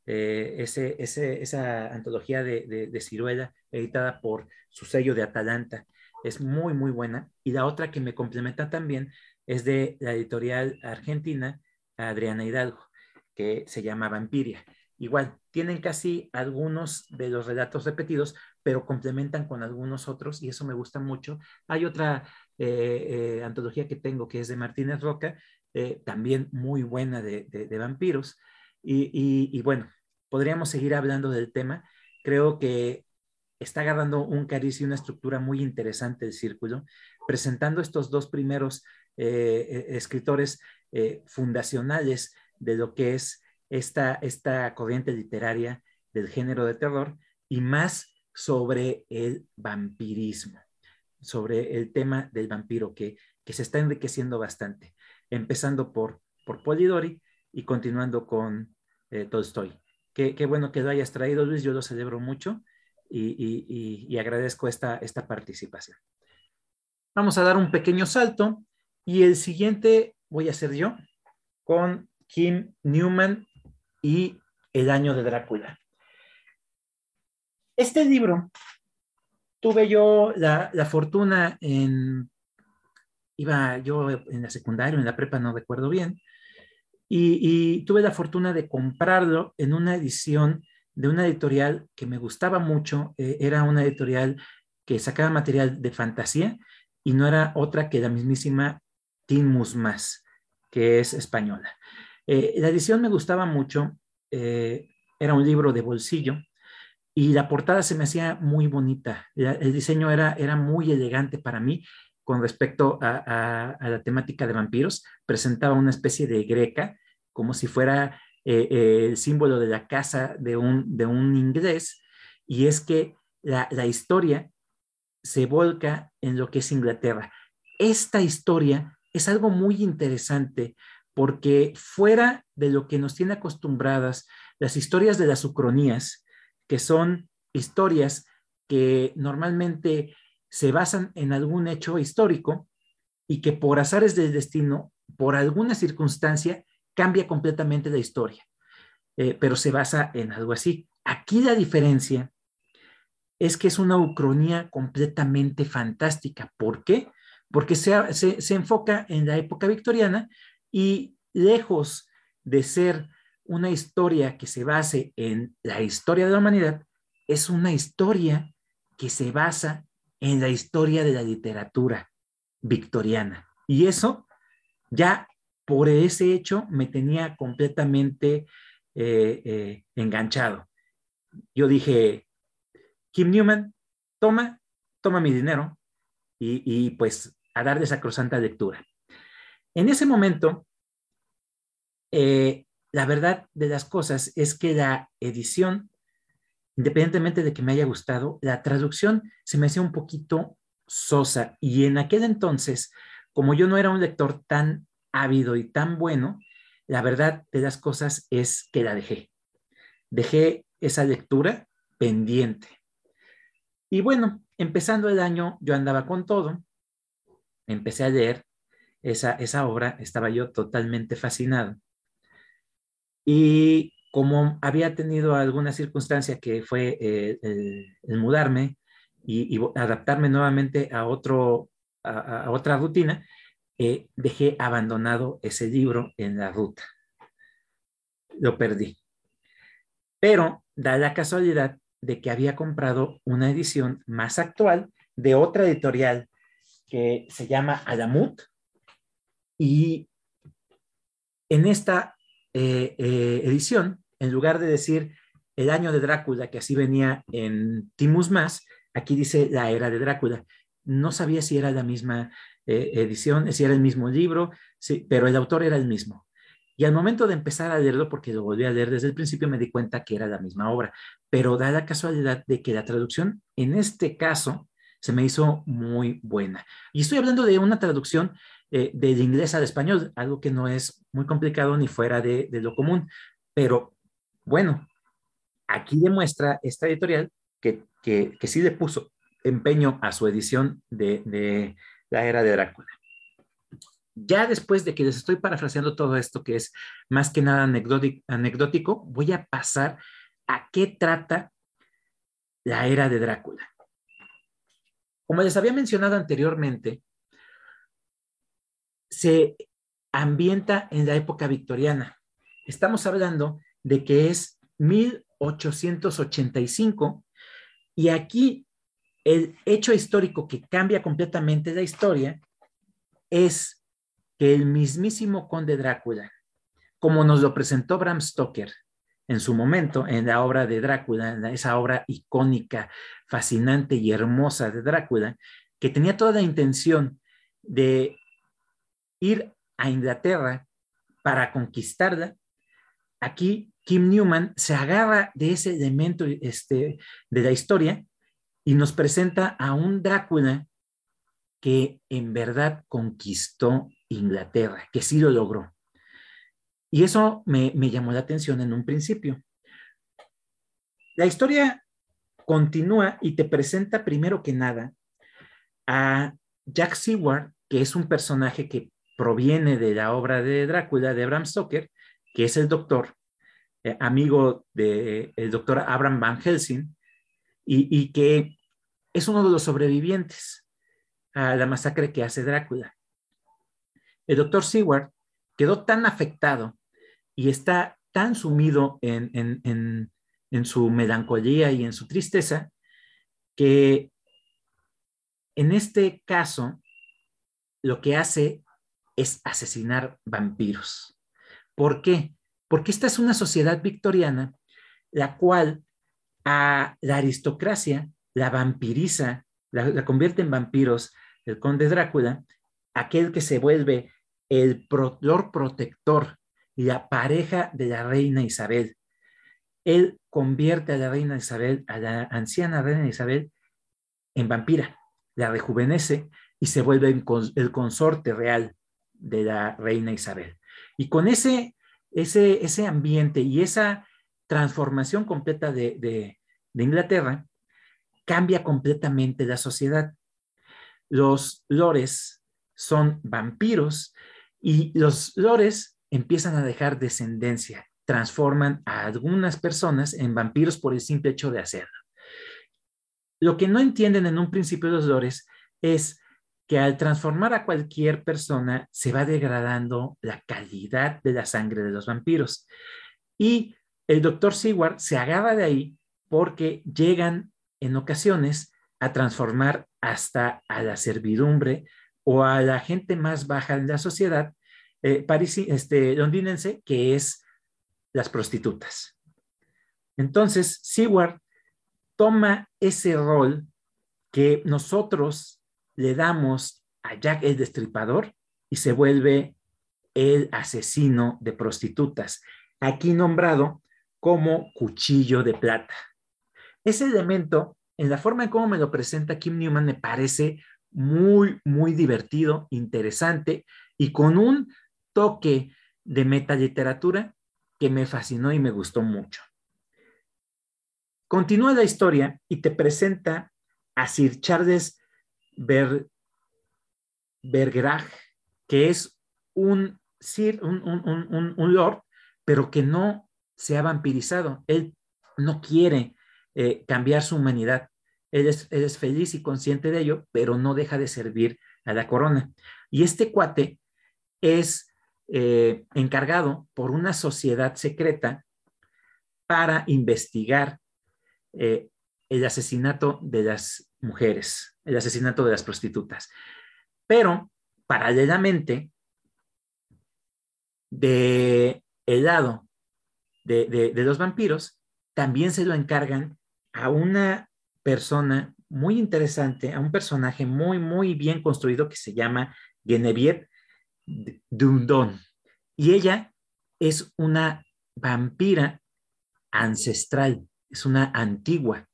Eh, ese, ese, esa antología de, de, de, Ciruela editada por su sello de Atalanta es muy, muy buena. Y la otra que me complementa también es de la editorial argentina Adriana Hidalgo que se llama Vampiria. Igual, tienen casi algunos de los relatos repetidos, pero complementan con algunos otros y eso me gusta mucho. Hay otra eh, eh, antología que tengo que es de Martínez Roca, eh, también muy buena de, vampiros. Y, bueno, podríamos seguir hablando del tema. Creo que está agarrando un cariz y una estructura muy interesante el círculo, presentando estos dos primeros escritores fundacionales de lo que es esta, esta corriente literaria del género de terror y más sobre el vampirismo, sobre el tema del vampiro que, que se está enriqueciendo bastante, empezando por, por Polidori y continuando con eh, Tolstoy. Qué, qué, bueno que lo hayas traído, Luis, yo lo celebro mucho y, y agradezco esta, esta participación. Vamos a dar un pequeño salto y el siguiente voy a hacer yo con Kim Newman y El año de Drácula. Este libro tuve yo la, fortuna en, iba yo en la secundaria, en la prepa, no recuerdo bien, y, tuve la fortuna de comprarlo en una edición de una editorial que me gustaba mucho, eh, era una editorial que sacaba material de fantasía y no era otra que la mismísima Tim Musmas, que es española. Eh, la edición me gustaba mucho, eh, era un libro de bolsillo y la portada se me hacía muy bonita, el diseño era, era muy elegante para mí con respecto a, la temática de vampiros. Presentaba una especie de greca, como si fuera eh, el símbolo de la casa de un, de un inglés, y es que la, la historia se volca en lo que es Inglaterra. Esta historia es algo muy interesante porque fuera de lo que nos tiene acostumbradas las historias de las ucronías, que son historias que normalmente se basan en algún hecho histórico y que por azares del destino, por alguna circunstancia, cambia completamente la historia, eh, pero se basa en algo así. Aquí la diferencia es que es una ucronía completamente fantástica. ¿Por qué? Porque se, se enfoca en la época victoriana y lejos de ser una historia que se base en la historia de la humanidad, es una historia que se basa en la historia de la literatura victoriana. Y eso ya por ese hecho me tenía completamente eh, eh, enganchado. Yo dije, Kim Newman, toma, toma mi dinero y, y pues a dar de sacrosanta lectura. En ese momento, eh, la verdad de las cosas es que la edición independientemente de que me haya gustado, la traducción se me hacía un poquito sosa y en aquel entonces, como yo no era un lector tan ávido y tan bueno, la verdad de las cosas es que la dejé. Dejé esa lectura pendiente. Y bueno, empezando el año, yo andaba con todo, empecé a leer esa, esa obra, estaba yo totalmente fascinado. Y como había tenido alguna circunstancia que fue eh, el, mudarme y, adaptarme nuevamente a, otro, a, otra rutina, eh, dejé abandonado ese libro en la ruta. Lo perdí. Pero da la casualidad de que había comprado una edición más actual de otra editorial que se llama Alamut. Y en esta eh, edición en lugar de decir el año de Drácula, que así venía en Timus Más, aquí dice la era de Drácula. No sabía si era la misma eh, edición, si era el mismo libro, sí, pero el autor era el mismo. Y al momento de empezar a leerlo, porque lo volví a leer desde el principio, me di cuenta que era la misma obra. Pero da la casualidad de que la traducción, en este caso, se me hizo muy buena. Y estoy hablando de una traducción eh, del inglés al español, algo que no es muy complicado ni fuera de, de lo común. Pero bueno, aquí demuestra esta editorial que, que, sí le puso empeño a su edición de, la era de Drácula. Ya después de que les estoy parafraseando todo esto, que es más que nada anecdótico, voy a pasar a qué trata la era de Drácula. Como les había mencionado anteriormente, se ambienta en la época victoriana. Estamos hablando de que es 1885 y aquí el hecho histórico que cambia completamente la historia es que el mismísimo conde Drácula, como nos lo presentó Bram Stoker en su momento en la obra de Drácula, en esa obra icónica, fascinante y hermosa de Drácula, que tenía toda la intención de ir a Inglaterra para conquistarla, aquí Kim Newman se agarra de ese elemento este, de la historia y nos presenta a un Drácula que en verdad conquistó Inglaterra, que sí lo logró. Y eso me, me llamó la atención en un principio. La historia continúa y te presenta primero que nada a Jack Seward, que es un personaje que proviene de la obra de Drácula de Bram Stoker, que es el doctor, eh, amigo del doctor Abraham Van Helsing, y, que es uno de los sobrevivientes a la masacre que hace Drácula. El doctor Seward quedó tan afectado y está tan sumido en, en, su melancolía y en su tristeza que en este caso lo que hace es asesinar vampiros. ¿Por qué? porque esta es una sociedad victoriana la cual a la aristocracia la vampiriza, la, convierte en vampiros, el conde Drácula, aquel que se vuelve el Protector la pareja de la reina Isabel. Él convierte a la reina Isabel, a la anciana reina Isabel, en vampira, la rejuvenece y se vuelve el consorte real de la reina Isabel. Y con ese, ese, ese ambiente y esa transformación completa de, de, de Inglaterra, cambia completamente la sociedad. Los lores son vampiros y los lores empiezan a dejar descendencia, transforman a algunas personas en vampiros por el simple hecho de hacerlo. Lo que no entienden en un principio los lores es que al transformar a cualquier persona se va degradando la calidad de la sangre de los vampiros. Y el doctor Seward se agarra de ahí porque llegan en ocasiones a transformar hasta a la servidumbre o a la gente más baja de la sociedad eh, este, londinense, que es las prostitutas. Entonces, Seward toma ese rol que nosotros le damos a Jack el Destripador y se vuelve el asesino de prostitutas, aquí nombrado como cuchillo de plata. Ese elemento, en la forma en cómo me lo presenta Kim Newman, me parece muy, muy divertido, interesante y con un toque de metaliteratura que me fascinó y me gustó mucho. Continúa la historia y te presenta a Sir Charles Ber, que es un, un, un, lord, pero que no se ha vampirizado. Él no quiere eh, cambiar su humanidad. Él es, feliz y consciente de ello, pero no deja de servir a la corona. Y este cuate es eh, encargado por una sociedad secreta para investigar eh, el asesinato de las mujeres, el asesinato de las prostitutas. Pero, paralelamente, de el lado de, de, los vampiros, también se lo encargan a una persona muy interesante, a un personaje muy, muy bien construido que se llama Genevieve Dundon. Y ella es una vampira ancestral, es una antigua.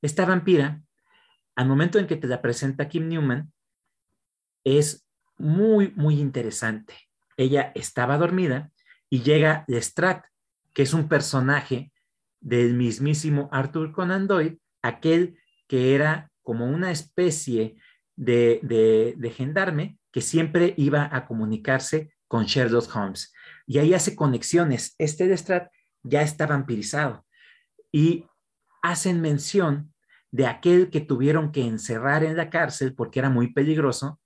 Esta vampira al momento en que te la presenta Kim Newman, es muy, muy interesante. Ella estaba dormida y llega Lestrade, que es un personaje del mismísimo Arthur Conan Doyle, aquel que era como una especie de, gendarme que siempre iba a comunicarse con Sherlock Holmes. Y ahí hace conexiones. Este Lestrade ya está vampirizado y hacen mención de aquel que tuvieron que encerrar en la cárcel porque era muy peligroso,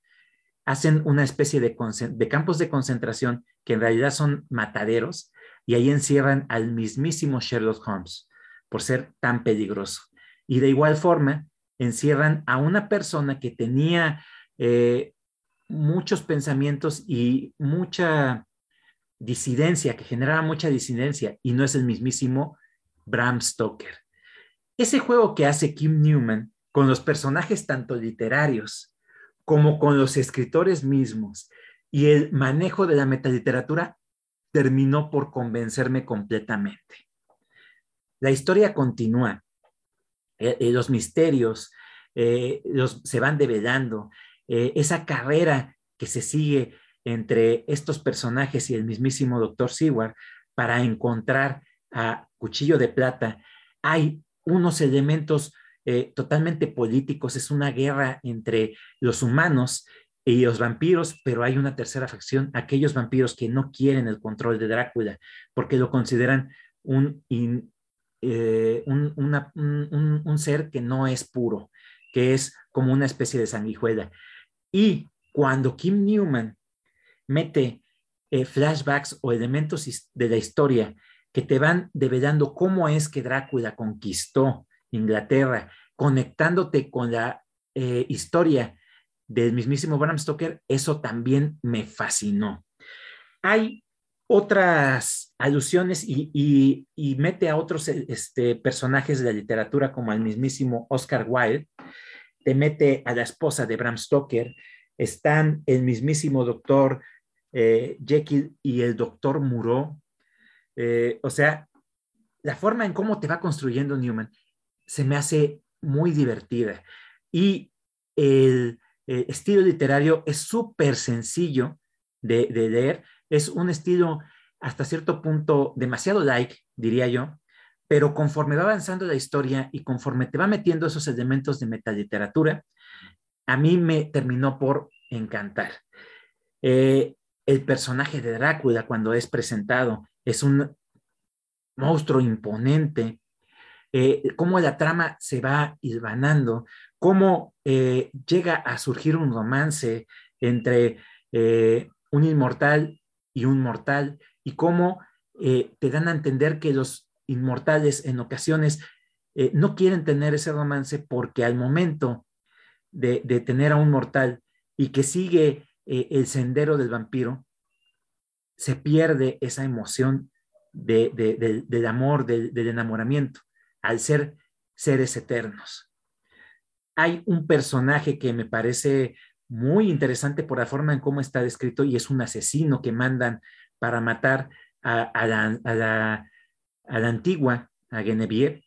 hacen una especie de, de campos de concentración que en realidad son mataderos y ahí encierran al mismísimo Sherlock Holmes por ser tan peligroso. Y de igual forma, encierran a una persona que tenía eh, muchos pensamientos y mucha disidencia, que generaba mucha disidencia, y no es el mismísimo Bram Stoker. Ese juego que hace Kim Newman con los personajes tanto literarios como con los escritores mismos y el manejo de la metaliteratura terminó por convencerme completamente. La historia continúa, eh, eh, los misterios eh, se van develando, esa carrera que se sigue entre estos personajes y el mismísimo doctor Seward para encontrar a Cuchillo de Plata. Hay unos elementos totalmente políticos, es una guerra entre los humanos y los vampiros, pero hay una tercera facción, aquellos vampiros que no quieren el control de Drácula porque lo consideran un, eh, un, ser que no es puro, que es como una especie de sanguijuela. Y cuando Kim Newman mete eh, flashbacks o elementos de la historia que te van develando cómo es que Drácula conquistó Inglaterra, conectándote con la eh, historia del mismísimo Bram Stoker, eso también me fascinó. Hay otras alusiones y, mete a otros este, personajes de la literatura como al mismísimo Oscar Wilde te mete a la esposa de Bram Stoker, están el mismísimo doctor eh, Jekyll y el doctor Muró. Eh, o sea, la forma en cómo te va construyendo Newman se me hace muy divertida. Y el, estilo literario es súper sencillo de, leer. Es un estilo hasta cierto punto demasiado like, diría yo, pero conforme va avanzando la historia y conforme te va metiendo esos elementos de metaliteratura, a mí me terminó por encantar. Eh, el personaje de Drácula, cuando es presentado, es un monstruo imponente. Eh, cómo la trama se va hilvanando, cómo eh, llega a surgir un romance entre un inmortal y un mortal, y cómo te dan a entender que los inmortales en ocasiones no quieren tener ese romance porque al momento de, de, tener a un mortal y que sigue eh, el sendero del vampiro, se pierde esa emoción del amor, del, enamoramiento, al ser seres eternos. Hay un personaje que me parece muy interesante por la forma en cómo está descrito y es un asesino que mandan para matar a, la, antigua, a Genevieve,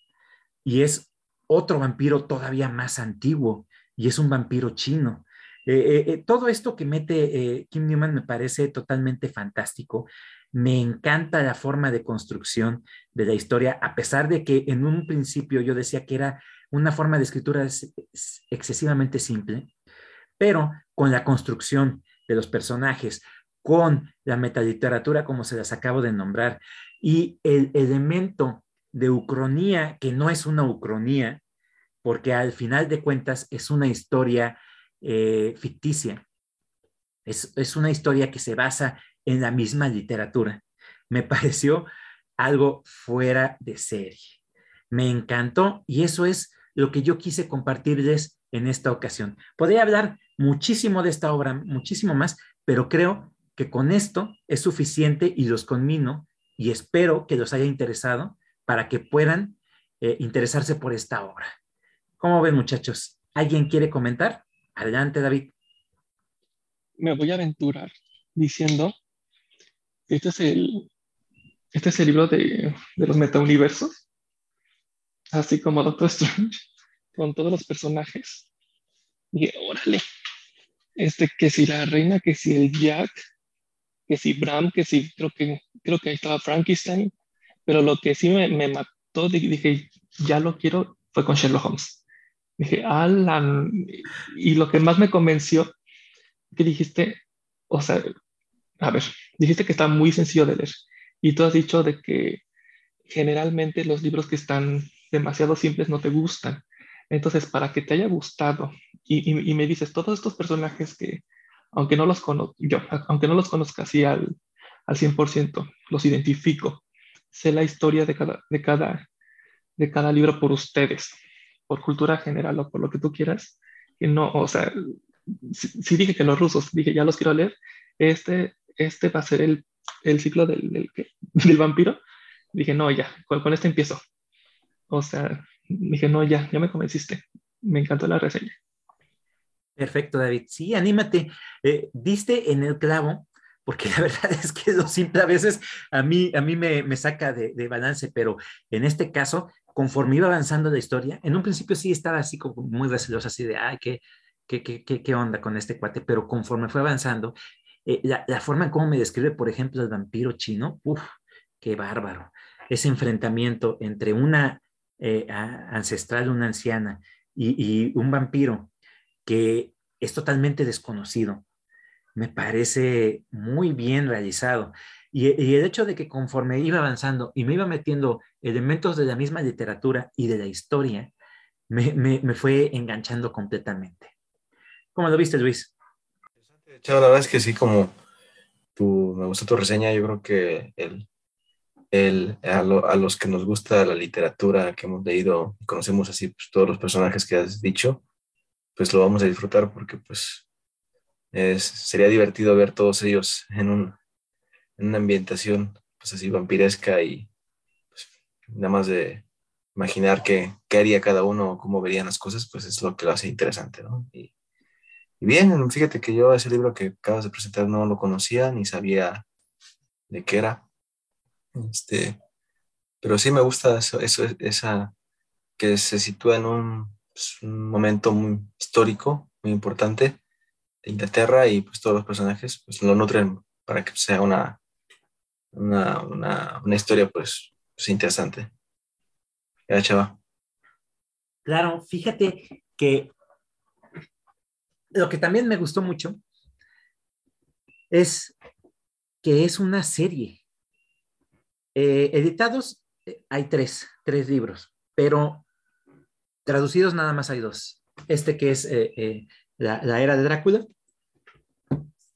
y es otro vampiro todavía más antiguo, y es un vampiro chino. Eh, eh, eh, todo esto que mete Kim Newman me parece totalmente fantástico. Me encanta la forma de construcción de la historia, a pesar de que en un principio yo decía que era una forma de escritura excesivamente simple, pero con la construcción de los personajes, con la metaliteratura como se las acabo de nombrar, y el elemento de ucronía, que no es una ucronía, porque al final de cuentas es una historia eh, ficticia. Es, una historia que se basa en la misma literatura. Me pareció algo fuera de serie. Me encantó y eso es lo que yo quise compartirles en esta ocasión. Podría hablar muchísimo de esta obra, muchísimo más, pero creo que con esto es suficiente y los conmino y espero que los haya interesado para que puedan eh, interesarse por esta obra. ¿Cómo ven muchachos? ¿Alguien quiere comentar? Adelante, David. Me voy a aventurar diciendo que este es el, este es el libro de, los metauniversos, así como Doctor Strange, con todos los personajes. Y órale, este, que si la reina, que si el Jack, que si Bram, que si creo que, creo que ahí estaba Frankenstein, pero lo que sí me, me mató, dije, ya lo quiero, fue con Sherlock Holmes. Dije, Alan, y lo que más me convenció, que dijiste, o sea, a ver, dijiste que está muy sencillo de leer y tú has dicho de que generalmente los libros que están demasiado simples no te gustan. Entonces, para que te haya gustado y, y, me dices, todos estos personajes que, aunque no los conozco, yo, aunque no los conozca así al, al 100%, los identifico, sé la historia de cada, de cada, de cada libro por ustedes por cultura general o por lo que tú quieras, que no, o sea, si, dije que los rusos, dije, ya los quiero leer, este, este va a ser el, el ciclo del, del, del, vampiro, dije, no, ya, con, con, este empiezo. O sea, dije, no, ya, ya me convenciste, me encantó la reseña. Perfecto, David. Sí, anímate. Eh, diste en el clavo, porque la verdad es que lo simple a veces a mí, a mí me, me saca de, de, balance, pero en este caso conforme iba avanzando la historia, en un principio sí estaba así como muy recelosa, así de, ay, ¿qué, qué, qué, qué, onda con este cuate? Pero conforme fue avanzando, eh, la, la, forma en cómo me describe, por ejemplo, el vampiro chino, uff, qué bárbaro. Ese enfrentamiento entre una eh, ancestral, una anciana, y, un vampiro que es totalmente desconocido, me parece muy bien realizado. Y, el hecho de que conforme iba avanzando y me iba metiendo elementos de la misma literatura y de la historia, me, me, fue enganchando completamente. ¿Cómo lo viste, Luis? Chao, la verdad es que sí, como tu, me gustó tu reseña, yo creo que el, el, a, a, los que nos gusta la literatura que hemos leído conocemos así pues, todos los personajes que has dicho, pues lo vamos a disfrutar porque pues es, sería divertido ver todos ellos en un, en una ambientación pues así vampiresca y pues, nada más de, imaginar qué, qué haría cada uno, cómo verían las cosas, pues es lo que lo hace interesante, ¿no? Y bien, fíjate que yo ese libro que acabas de presentar no lo conocía ni sabía de qué era. Este, pero sí me gusta eso, esa que se sitúa en un, pues, un, momento muy histórico, muy importante de Inglaterra y pues todos los personajes pues lo nutren para que sea una, una, una, una historia pues, pues interesante. Ya, chava. Claro, fíjate que lo que también me gustó mucho es que es una serie. Eh, editados eh, hay tres, tres libros, pero traducidos nada más hay dos. Este que es eh, la, la, era de Drácula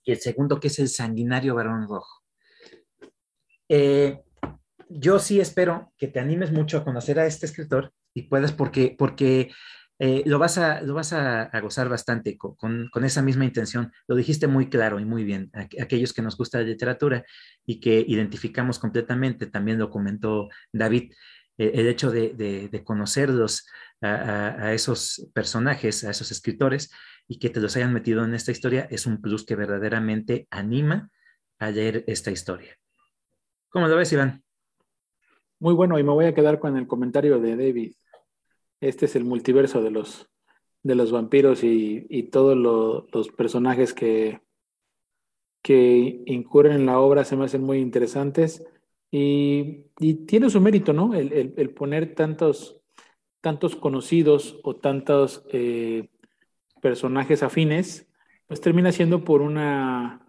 y el segundo que es el sanguinario varón rojo. yo sí espero que te animes mucho a conocer a este escritor y puedas porque, porque eh, lo vas, a, lo vas a, gozar bastante con, con, esa misma intención. Lo dijiste muy claro y muy bien. aquellos que nos gusta la literatura y que identificamos completamente, también lo comentó David, eh, el hecho de, de, de conocerlos a, a, esos personajes, a esos escritores y que te los hayan metido en esta historia es un plus que verdaderamente anima a leer esta historia. ¿Cómo lo ves, Iván? Muy bueno, y me voy a quedar con el comentario de David este es el multiverso de los, de los vampiros y, y todos lo, los personajes que, que incurren en la obra se me hacen muy interesantes y, y tiene su mérito, ¿no? El, el, el, poner tantos, tantos conocidos o tantos eh, personajes afines, pues termina siendo por una...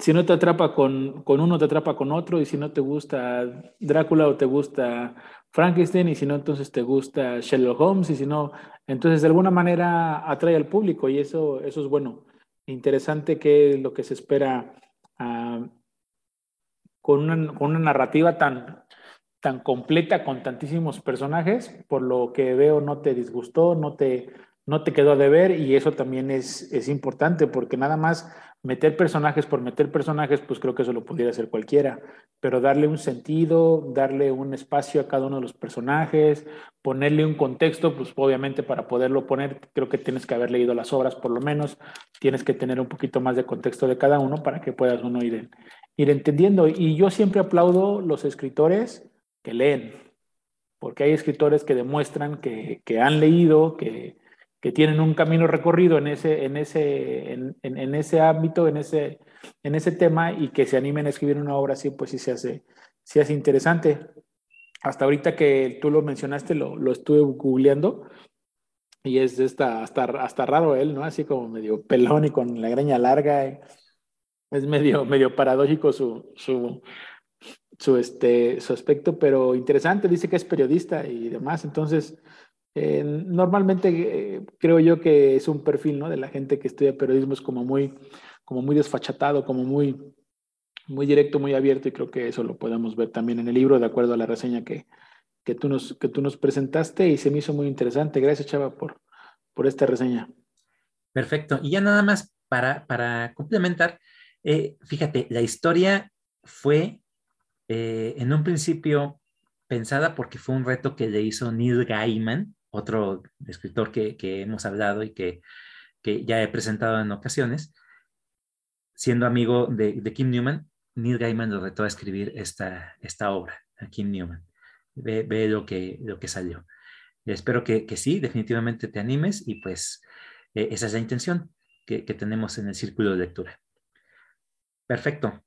Si no te atrapa con, con uno, te atrapa con otro, y si no te gusta Drácula o te gusta Frankenstein y si no, entonces te gusta Sherlock Holmes y si no, entonces de alguna manera atrae al público y eso, eso es bueno. Interesante que lo que se espera uh, con, una, con, una, narrativa tan, tan completa, con tantísimos personajes, por lo que veo no te disgustó, no te, no te quedó a deber y eso también es, es importante porque nada más meter personajes por meter personajes, pues creo que eso lo pudiera hacer cualquiera, pero darle un sentido, darle un espacio a cada uno de los personajes, ponerle un contexto, pues obviamente para poderlo poner, creo que tienes que haber leído las obras por lo menos, tienes que tener un poquito más de contexto de cada uno para que puedas uno ir, ir entendiendo. Y yo siempre aplaudo los escritores que leen, porque hay escritores que demuestran que, que han leído, que, que tienen un camino recorrido en ese, en ese, en, en, en, ese ámbito, en ese, en ese tema y que se animen a escribir una obra así, pues sí se hace, sí hace interesante. Hasta ahorita que tú lo mencionaste, lo, lo estuve googleando y es esta, hasta, hasta raro él, ¿no? Así como medio pelón y con la greña larga. Es medio, medio paradójico su, su, su, este, su aspecto, pero interesante. Dice que es periodista y demás. Entonces, eh, normalmente eh, creo yo que es un perfil ¿no? de la gente que estudia periodismo, es como muy, como muy desfachatado, como muy, muy directo, muy abierto, y creo que eso lo podemos ver también en el libro, de acuerdo a la reseña que, que, tú, nos, que tú nos presentaste, y se me hizo muy interesante. Gracias, Chava, por, por esta reseña. Perfecto. Y ya nada más para, para complementar, eh, fíjate, la historia fue en un principio pensada porque fue un reto que le hizo Neil Gaiman otro escritor que, que hemos hablado y que, que, ya he presentado en ocasiones, siendo amigo de, de, Kim Newman, Neil Gaiman lo retó a escribir esta, esta obra, a Kim Newman. Ve, ve lo, que, lo que salió. Espero que, que, sí, definitivamente te animes y pues eh, esa es la intención que, que tenemos en el círculo de lectura. Perfecto.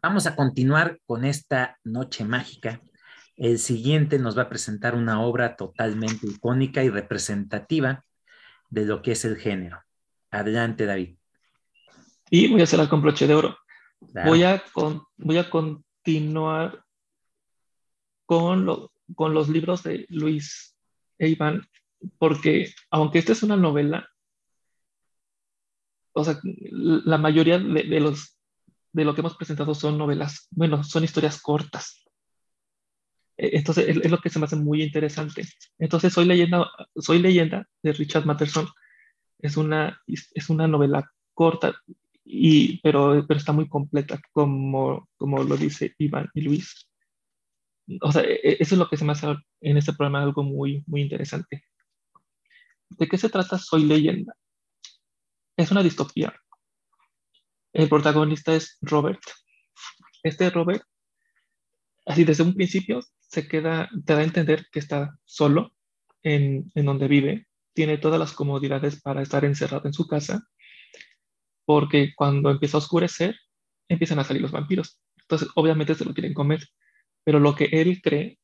Vamos a continuar con esta noche mágica el siguiente nos va a presentar una obra totalmente icónica y representativa de lo que es el género. Adelante, David. Y voy a cerrar con broche de oro. Claro. Voy, a con, voy a continuar con, lo, con los libros de Luis e Iván, porque aunque esta es una novela, o sea, la mayoría de, de los de lo que hemos presentado son novelas, bueno, son historias cortas. Entonces, es, lo que se me hace muy interesante. Entonces, Soy leyenda, Soy leyenda de Richard Matterson. Es una, es una novela corta, y, pero, pero está muy completa, como, como lo dice Iván y Luis. o sea, e, e, eso es lo que se me hace en este programa algo muy, muy interesante. ¿De qué se trata Soy leyenda? Es una distopía. El protagonista es Robert. Este Robert, así desde un principio, se queda, te da a entender que está solo en, en donde vive, tiene todas las comodidades para estar encerrado en su casa, porque cuando empieza a oscurecer, empiezan a salir los vampiros. Entonces, obviamente se lo quieren comer, pero lo que él cree,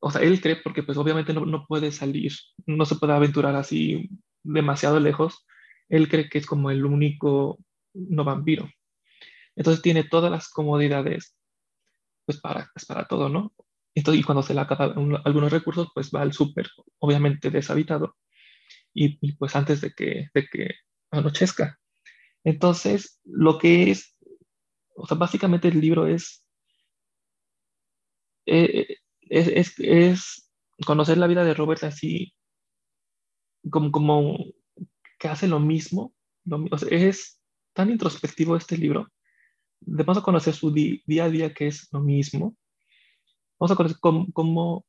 o sea, él cree porque pues obviamente no, no puede salir, no se puede aventurar así demasiado lejos, él cree que es como el único no vampiro. Entonces tiene todas las comodidades pues para, pues, para todo, ¿no? Entonces, y cuando se le acaba algunos recursos, pues va al súper, obviamente deshabitado, y, pues antes de que, de que anochezca. Entonces, lo que es, o sea, básicamente el libro es, eh, es, es, es, conocer la vida de Robert así, como, como que hace lo mismo, lo, o es tan introspectivo este libro. Vamos a conocer su día a día, que es lo mismo. Vamos a conocer cómo, cómo,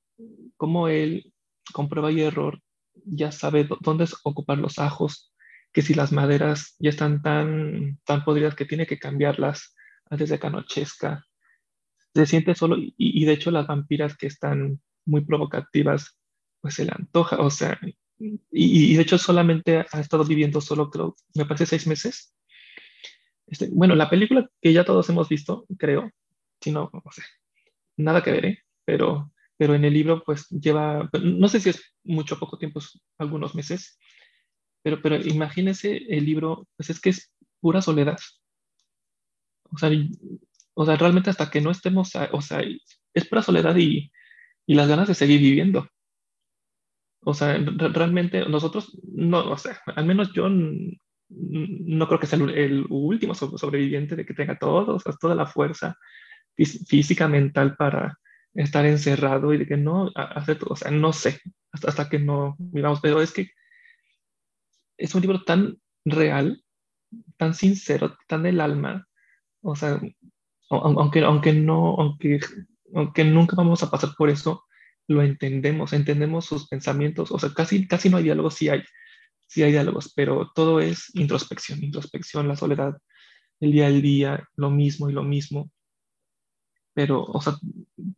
cómo él, con prueba y error, ya sabe dónde ocupar los ajos, que si las maderas ya están tan, tan podridas que tiene que cambiarlas antes de que anochezca. Se siente solo y, de hecho las vampiras que están muy provocativas, pues se le antoja, o sea, y, de hecho solamente ha estado viviendo solo, creo, me parece seis meses. Este, bueno, la película que ya todos hemos visto, creo, si no, no sé, nada que ver, ¿eh? pero, pero en el libro pues lleva, no sé si es mucho poco tiempo, algunos meses, pero, pero imagínense el libro, pues es que es pura soledad. O sea, o sea realmente hasta que no estemos, o sea, es pura soledad y, y las ganas de seguir viviendo. O sea, realmente nosotros, no, o sea, al menos yo no creo que sea el, último sobreviviente de que tenga todo, o sea, toda la fuerza física, mental para estar encerrado y de que no hacer todo, o sea, no sé, hasta, hasta que no miramos, pero es que es un libro tan real, tan sincero, tan del alma, o sea, aunque, aunque no, aunque, aunque nunca vamos a pasar por eso, lo entendemos, entendemos sus pensamientos, o sea, casi, casi no hay diálogos, sí hay, sí hay diálogos, pero todo es introspección, introspección, la soledad, el día al día, lo mismo y lo mismo, pero, o sea,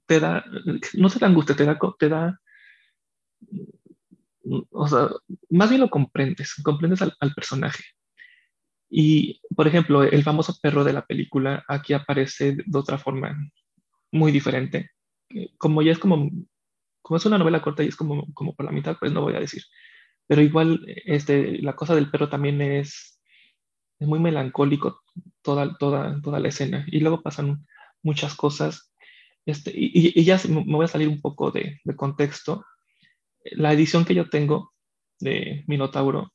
te da, no te angustia, te da, te da o sea, más bien lo comprendes, comprendes al, personaje. Y, por ejemplo, el famoso perro de la película aquí aparece de otra forma muy diferente. Como ya es como, como es una novela corta y es como, como por la mitad, pues no voy a decir. Pero igual, este, la cosa del perro también es, es muy melancólico toda, toda, toda la escena. Y luego pasan muchas cosas. Este, y, ya me voy a salir un poco de, de contexto, la edición que yo tengo de Minotauro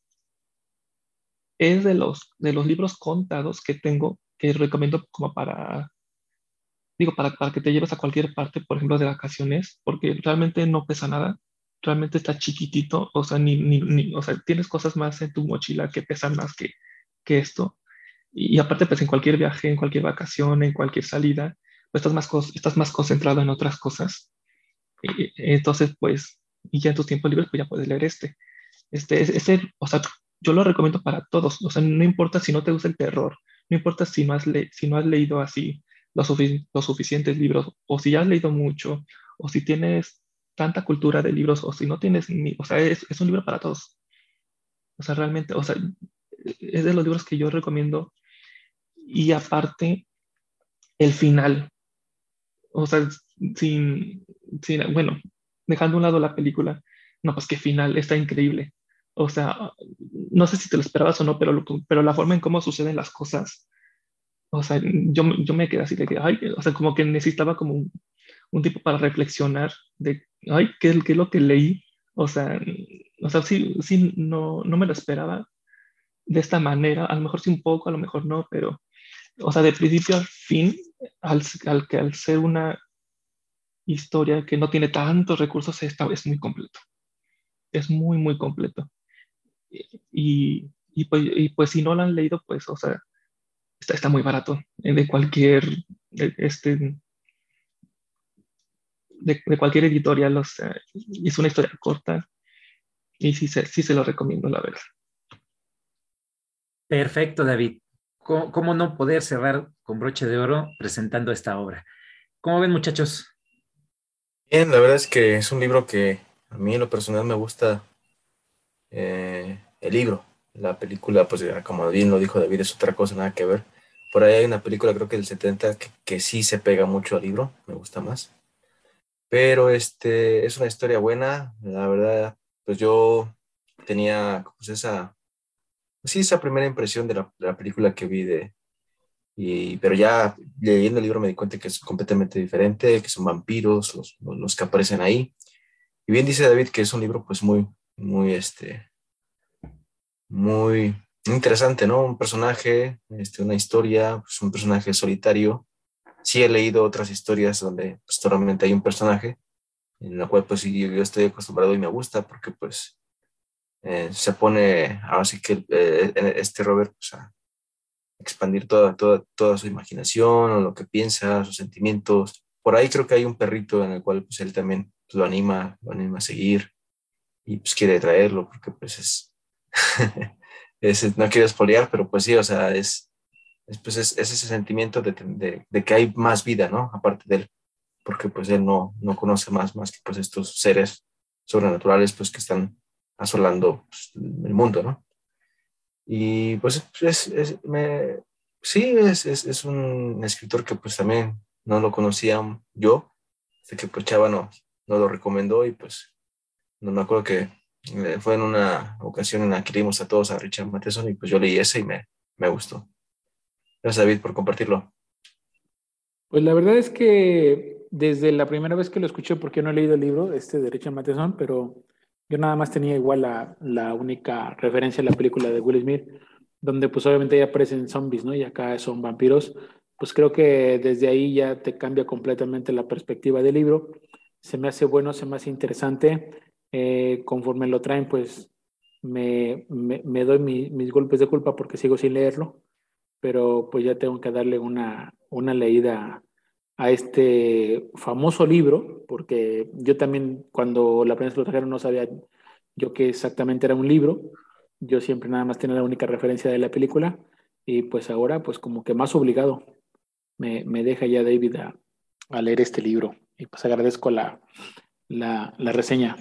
es de los, de los libros contados que tengo, que recomiendo como para, digo, para, para que te lleves a cualquier parte, por ejemplo, de vacaciones, porque realmente no pesa nada, realmente está chiquitito, o sea, ni, ni, o sea, tienes cosas más en tu mochila que pesan más que, que esto. Y, aparte, pues en cualquier viaje, en cualquier vacación, en cualquier salida, pues estás más, estás más concentrado en otras cosas. Y, entonces, pues y ya en tus tiempos libres pues ya puedes leer este. Este, ese, o sea, yo lo recomiendo para todos, o sea, no importa si no te gusta el terror, no importa si no has, le si no has leído así los, los suficientes libros, o si ya has leído mucho, o si tienes tanta cultura de libros, o si no tienes ni, o sea, es, es un libro para todos. O sea, realmente, o sea, es de los libros que yo recomiendo. Y aparte, el final. O sea, sin, sin, bueno, dejando a un lado la película, no, pues qué final, está increíble. O sea, no sé si te lo esperabas o no, pero, pero la forma en cómo suceden las cosas, o sea, yo, yo me quedé así de que, ay, o sea, como que necesitaba como un, un tipo para reflexionar de, ay, ¿qué, ¿qué, es lo que leí? O sea, o sea sí, sí no, no me lo esperaba de esta manera, a lo mejor sí un poco, a lo mejor no, pero, o sea, de principio a fin, al, al, al ser una historia que no tiene tantos recursos, esta es muy completo. Es muy, muy completo. Y, y, pues, y pues si no lo han leído, pues, o sea, está, está muy barato. De cualquier, este, de, cualquier editorial. O sea, es una historia corta y sí se, sí se lo recomiendo, la verdad. Perfecto, David. ¿Cómo, no poder cerrar con broche de oro presentando esta obra? ¿Cómo ven, muchachos? Bien, la verdad es que es un libro que a mí en lo personal me gusta eh, el libro. La película, pues como bien lo dijo David, es otra cosa, nada que ver. Por ahí hay una película, creo que del 70, que, que sí se pega mucho al libro, me gusta más. Pero este, es una historia buena, la verdad, pues yo tenía pues esa, sí, esa primera impresión de la, película que vi de, y, pero ya leyendo el libro me di cuenta que es completamente diferente, que son vampiros los, los, que aparecen ahí. Y bien dice David que es un libro pues muy, muy, este, muy interesante, ¿no? Un personaje, este, una historia, pues un personaje solitario. Sí he leído otras historias donde pues, solamente hay un personaje, en la cual pues yo estoy acostumbrado y me gusta porque pues eh, se pone, ahora sí que eh, este Robert, pues, a expandir toda, toda, toda su imaginación, o lo que piensa, sus sentimientos. Por ahí creo que hay un perrito en el cual pues, él también lo anima, lo anima a seguir y pues quiere traerlo porque pues es, no quiero espolear, pero pues sí, o sea, es, pues, es, ese sentimiento de, de, que hay más vida, ¿no? Aparte de él, porque pues él no, no conoce más, más que pues estos seres sobrenaturales pues que están asolando pues, el mundo, ¿no? Y pues es, me, sí, es, es, un escritor que pues también no lo conocía yo, de que pues Chava no, no lo recomendó y pues no me acuerdo que eh, fue en una ocasión en la que leímos a todos a Richard Matheson y pues yo leí ese y me, me gustó. Gracias David por compartirlo. Pues la verdad es que desde la primera vez que lo escuché, porque no he leído el libro este de Richard Matheson, pero yo nada más tenía igual la, la única referencia a la película de Will Smith, donde pues obviamente ya aparecen zombies, ¿no? Y acá son vampiros. Pues creo que desde ahí ya te cambia completamente la perspectiva del libro. Se me hace bueno, se me hace interesante. Eh, conforme lo traen, pues me, me doy mis golpes de culpa porque sigo sin leerlo, pero pues ya tengo que darle una, una leída a este famoso libro, porque yo también cuando la prensa lo trajeron no sabía yo que exactamente era un libro, yo siempre nada más tenía la única referencia de la película y pues ahora pues como que más obligado me, me deja ya David a, a, leer este libro y pues agradezco la, la, la reseña.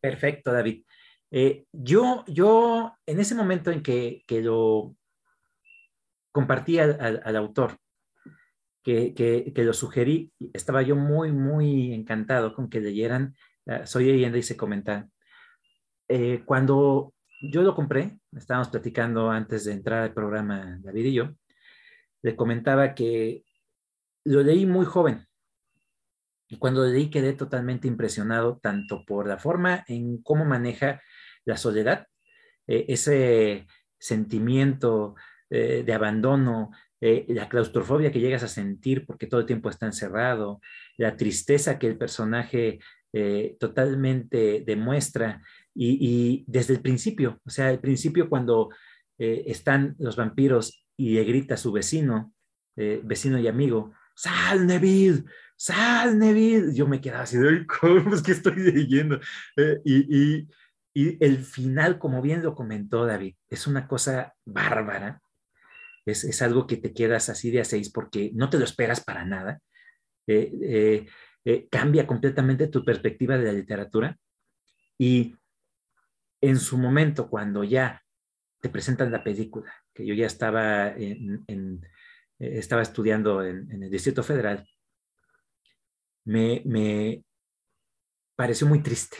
Perfecto, David. Eh, yo, yo, en ese momento en que, que lo compartí al, autor, que, lo sugerí, estaba yo muy, muy encantado con que leyeran Soy leyenda y se comentan. Eh, cuando yo lo compré, estábamos platicando antes de entrar al programa David y yo, le comentaba que lo leí muy joven. Y cuando lo leí quedé totalmente impresionado, tanto por la forma en cómo maneja la soledad, eh, ese sentimiento eh, de abandono, eh, la claustrofobia que llegas a sentir porque todo el tiempo está encerrado, la tristeza que el personaje eh, totalmente demuestra y, desde el principio, o sea, al principio cuando están los vampiros y le grita a su vecino, vecino y amigo, sal Neville, sal Neville, yo me quedaba así, ¿cómo es que estoy leyendo? y el final, como bien lo comentó David, es una cosa bárbara es, algo que te quedas así de a seis porque no te lo esperas para nada. Eh, eh, eh, cambia completamente tu perspectiva de la literatura y en su momento, cuando ya te presentan la película, que yo ya estaba, en, estaba estudiando en, el Distrito Federal, me, me pareció muy triste.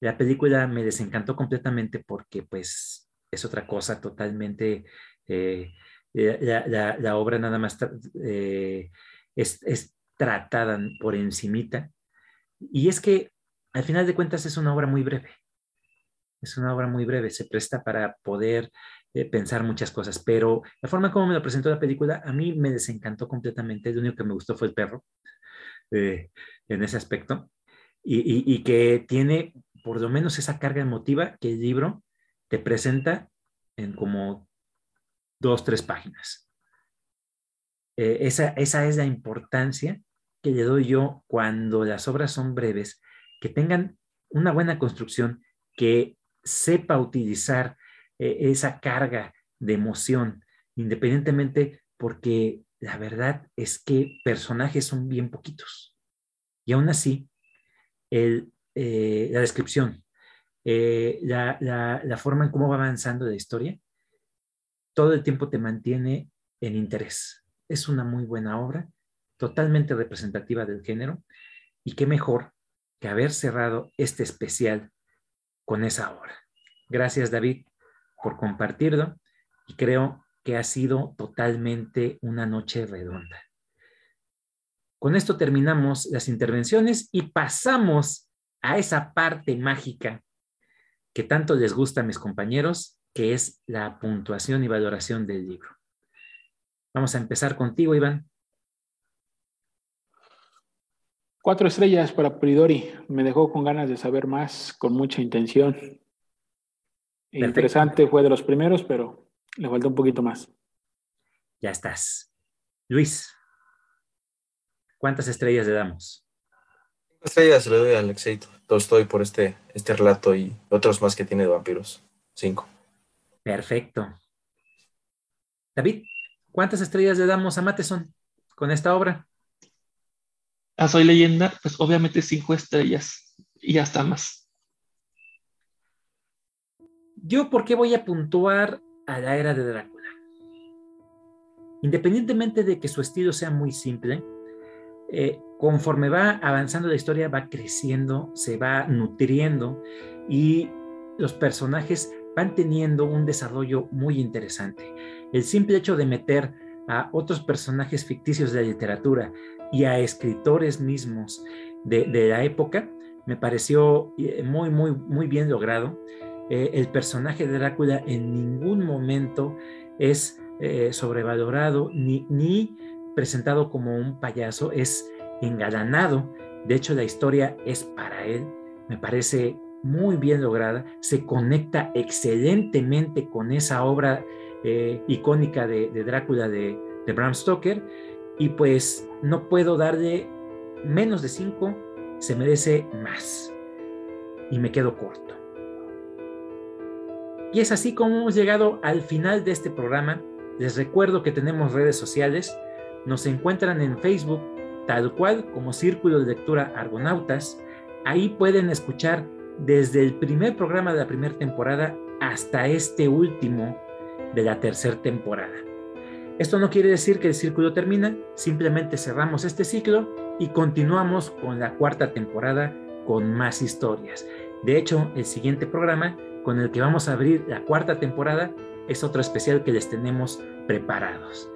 La película me desencantó completamente porque pues es otra cosa totalmente eh, la, obra nada más eh, es, tratada por encimita. Y es que al final de cuentas es una obra muy breve. Es una obra muy breve, se presta para poder eh, pensar muchas cosas, pero la forma como me lo presentó la película a mí me desencantó completamente. Lo único que me gustó fue el perro en ese aspecto y, y que tiene por lo menos esa carga emotiva que el libro te presenta en como dos, tres páginas. Eh, esa, esa es la importancia que le doy yo cuando las obras son breves, que tengan una buena construcción, que sepa utilizar eh, esa carga de emoción, independientemente porque la verdad es que personajes son bien poquitos. Y aún así, el, eh, la descripción, eh, la, la, forma en cómo va avanzando la historia, todo el tiempo te mantiene en interés. Es una muy buena obra, totalmente representativa del género, y qué mejor que haber cerrado este especial con esa obra. Gracias, David, por compartirlo y creo que ha sido totalmente una noche redonda. Con esto terminamos las intervenciones y pasamos a esa parte mágica que tanto les gusta a mis compañeros, que es la puntuación y valoración del libro. Vamos a empezar contigo, Iván. Cuatro estrellas para Polidori. Me dejó con ganas de saber más, con mucha intención. Interesante, fue de los primeros, pero le faltó un poquito más. Ya estás. Luis, ¿cuántas estrellas le damos? Cinco estrellas le doy a Alexei estoy por este, este relato y otros más que tiene de vampiros. Cinco. Perfecto. David, ¿cuántas estrellas le damos a Mateson con esta obra? A Soy Leyenda, pues obviamente cinco estrellas y hasta más. Yo, ¿por qué voy a puntuar a la era de Drácula? Independientemente de que su estilo sea muy simple, eh, conforme va avanzando la historia, va creciendo, se va nutriendo y los personajes van teniendo un desarrollo muy interesante. El simple hecho de meter a otros personajes ficticios de la literatura y a escritores mismos de, la época me pareció eh, muy, muy, muy bien logrado. Eh, el personaje de Drácula en ningún momento es eh, sobrevalorado ni, ni presentado como un payaso, es engalanado. De hecho, la historia es para él. Me parece muy bien lograda. Se conecta excelentemente con esa obra icónica de, Drácula de, de Bram Stoker y pues no puedo darle menos de cinco, se merece más. Y me quedo corto. Y es así como hemos llegado al final de este programa. Les recuerdo que tenemos redes sociales. Nos encuentran en Facebook tal cual como Círculo de Lectura Argonautas. Ahí pueden escuchar desde el primer programa de la primera temporada hasta este último de la tercera temporada. Esto no quiere decir que el círculo termina, simplemente cerramos este ciclo y continuamos con la cuarta temporada con más historias. De hecho, el siguiente programa con el que vamos a abrir la cuarta temporada es otro especial que les tenemos preparados.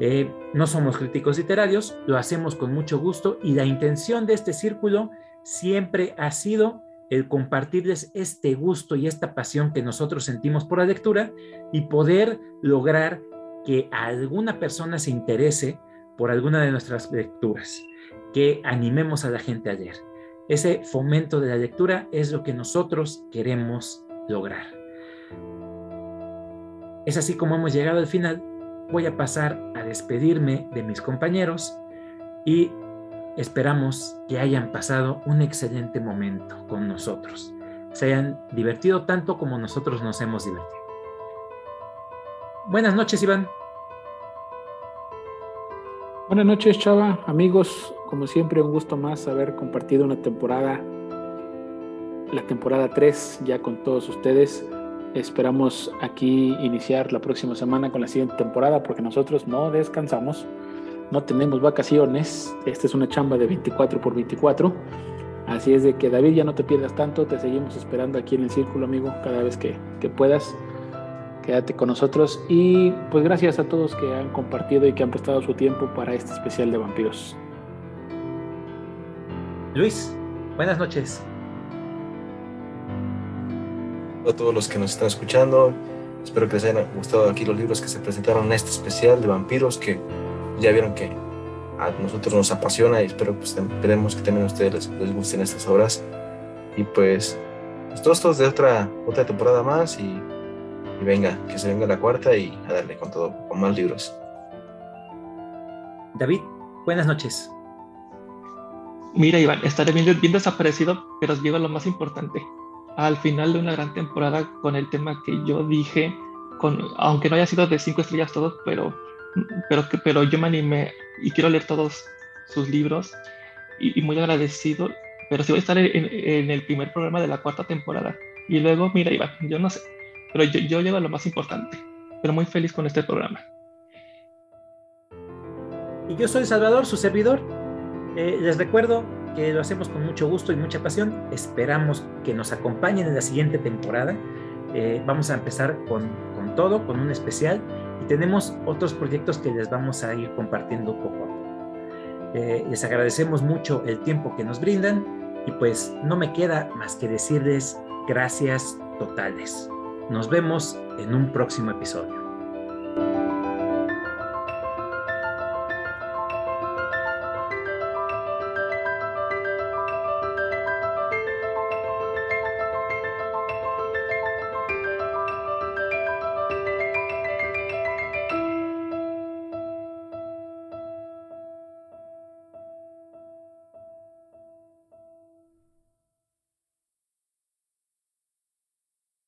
Eh, no somos críticos literarios, lo hacemos con mucho gusto y la intención de este círculo siempre ha sido el compartirles este gusto y esta pasión que nosotros sentimos por la lectura y poder lograr que alguna persona se interese por alguna de nuestras lecturas, que animemos a la gente a leer. Ese fomento de la lectura es lo que nosotros queremos lograr. Es así como hemos llegado al final. Voy a pasar a despedirme de mis compañeros y esperamos que hayan pasado un excelente momento con nosotros. Se hayan divertido tanto como nosotros nos hemos divertido. Buenas noches, Iván. Buenas noches, Chava. Amigos, como siempre, un gusto más haber compartido una temporada, la temporada 3, ya con todos ustedes. Esperamos aquí iniciar la próxima semana con la siguiente temporada porque nosotros no descansamos, no tenemos vacaciones. Esta es una chamba de 24 por 24. Así es de que David ya no te pierdas tanto, te seguimos esperando aquí en el círculo, amigo, cada vez que, que puedas quédate con nosotros y pues gracias a todos que han compartido y que han prestado su tiempo para este especial de vampiros. Luis, buenas noches. A todos los que nos están escuchando, espero que les hayan gustado aquí los libros que se presentaron en este especial de vampiros que ya vieron que a nosotros nos apasiona y espero pues, esperemos que también a ustedes les, gusten estas obras y pues, pues todos, todos de otra, otra temporada más y y venga, que se venga la cuarta y a darle con todo, con más libros. David, buenas noches. Mira, Iván, estaré bien, bien desaparecido, pero os digo lo más importante. Al final de una gran temporada con el tema que yo dije, con, aunque no haya sido de cinco estrellas todos, pero, pero, pero yo me animé y quiero leer todos sus libros y, muy agradecido, pero sí voy a estar en, el primer programa de la cuarta temporada. Y luego, mira, Iván, yo no sé, pero yo, yo llevo lo más importante, pero muy feliz con este programa. Y yo soy Salvador, su servidor. Eh, les recuerdo que lo hacemos con mucho gusto y mucha pasión. Esperamos que nos acompañen en la siguiente temporada. Eh, vamos a empezar con, con, todo, con un especial. Tenemos otros proyectos que les vamos a ir compartiendo poco a poco. Eh, les agradecemos mucho el tiempo que nos brindan y pues no me queda más que decirles gracias totales. Nos vemos en un próximo episodio.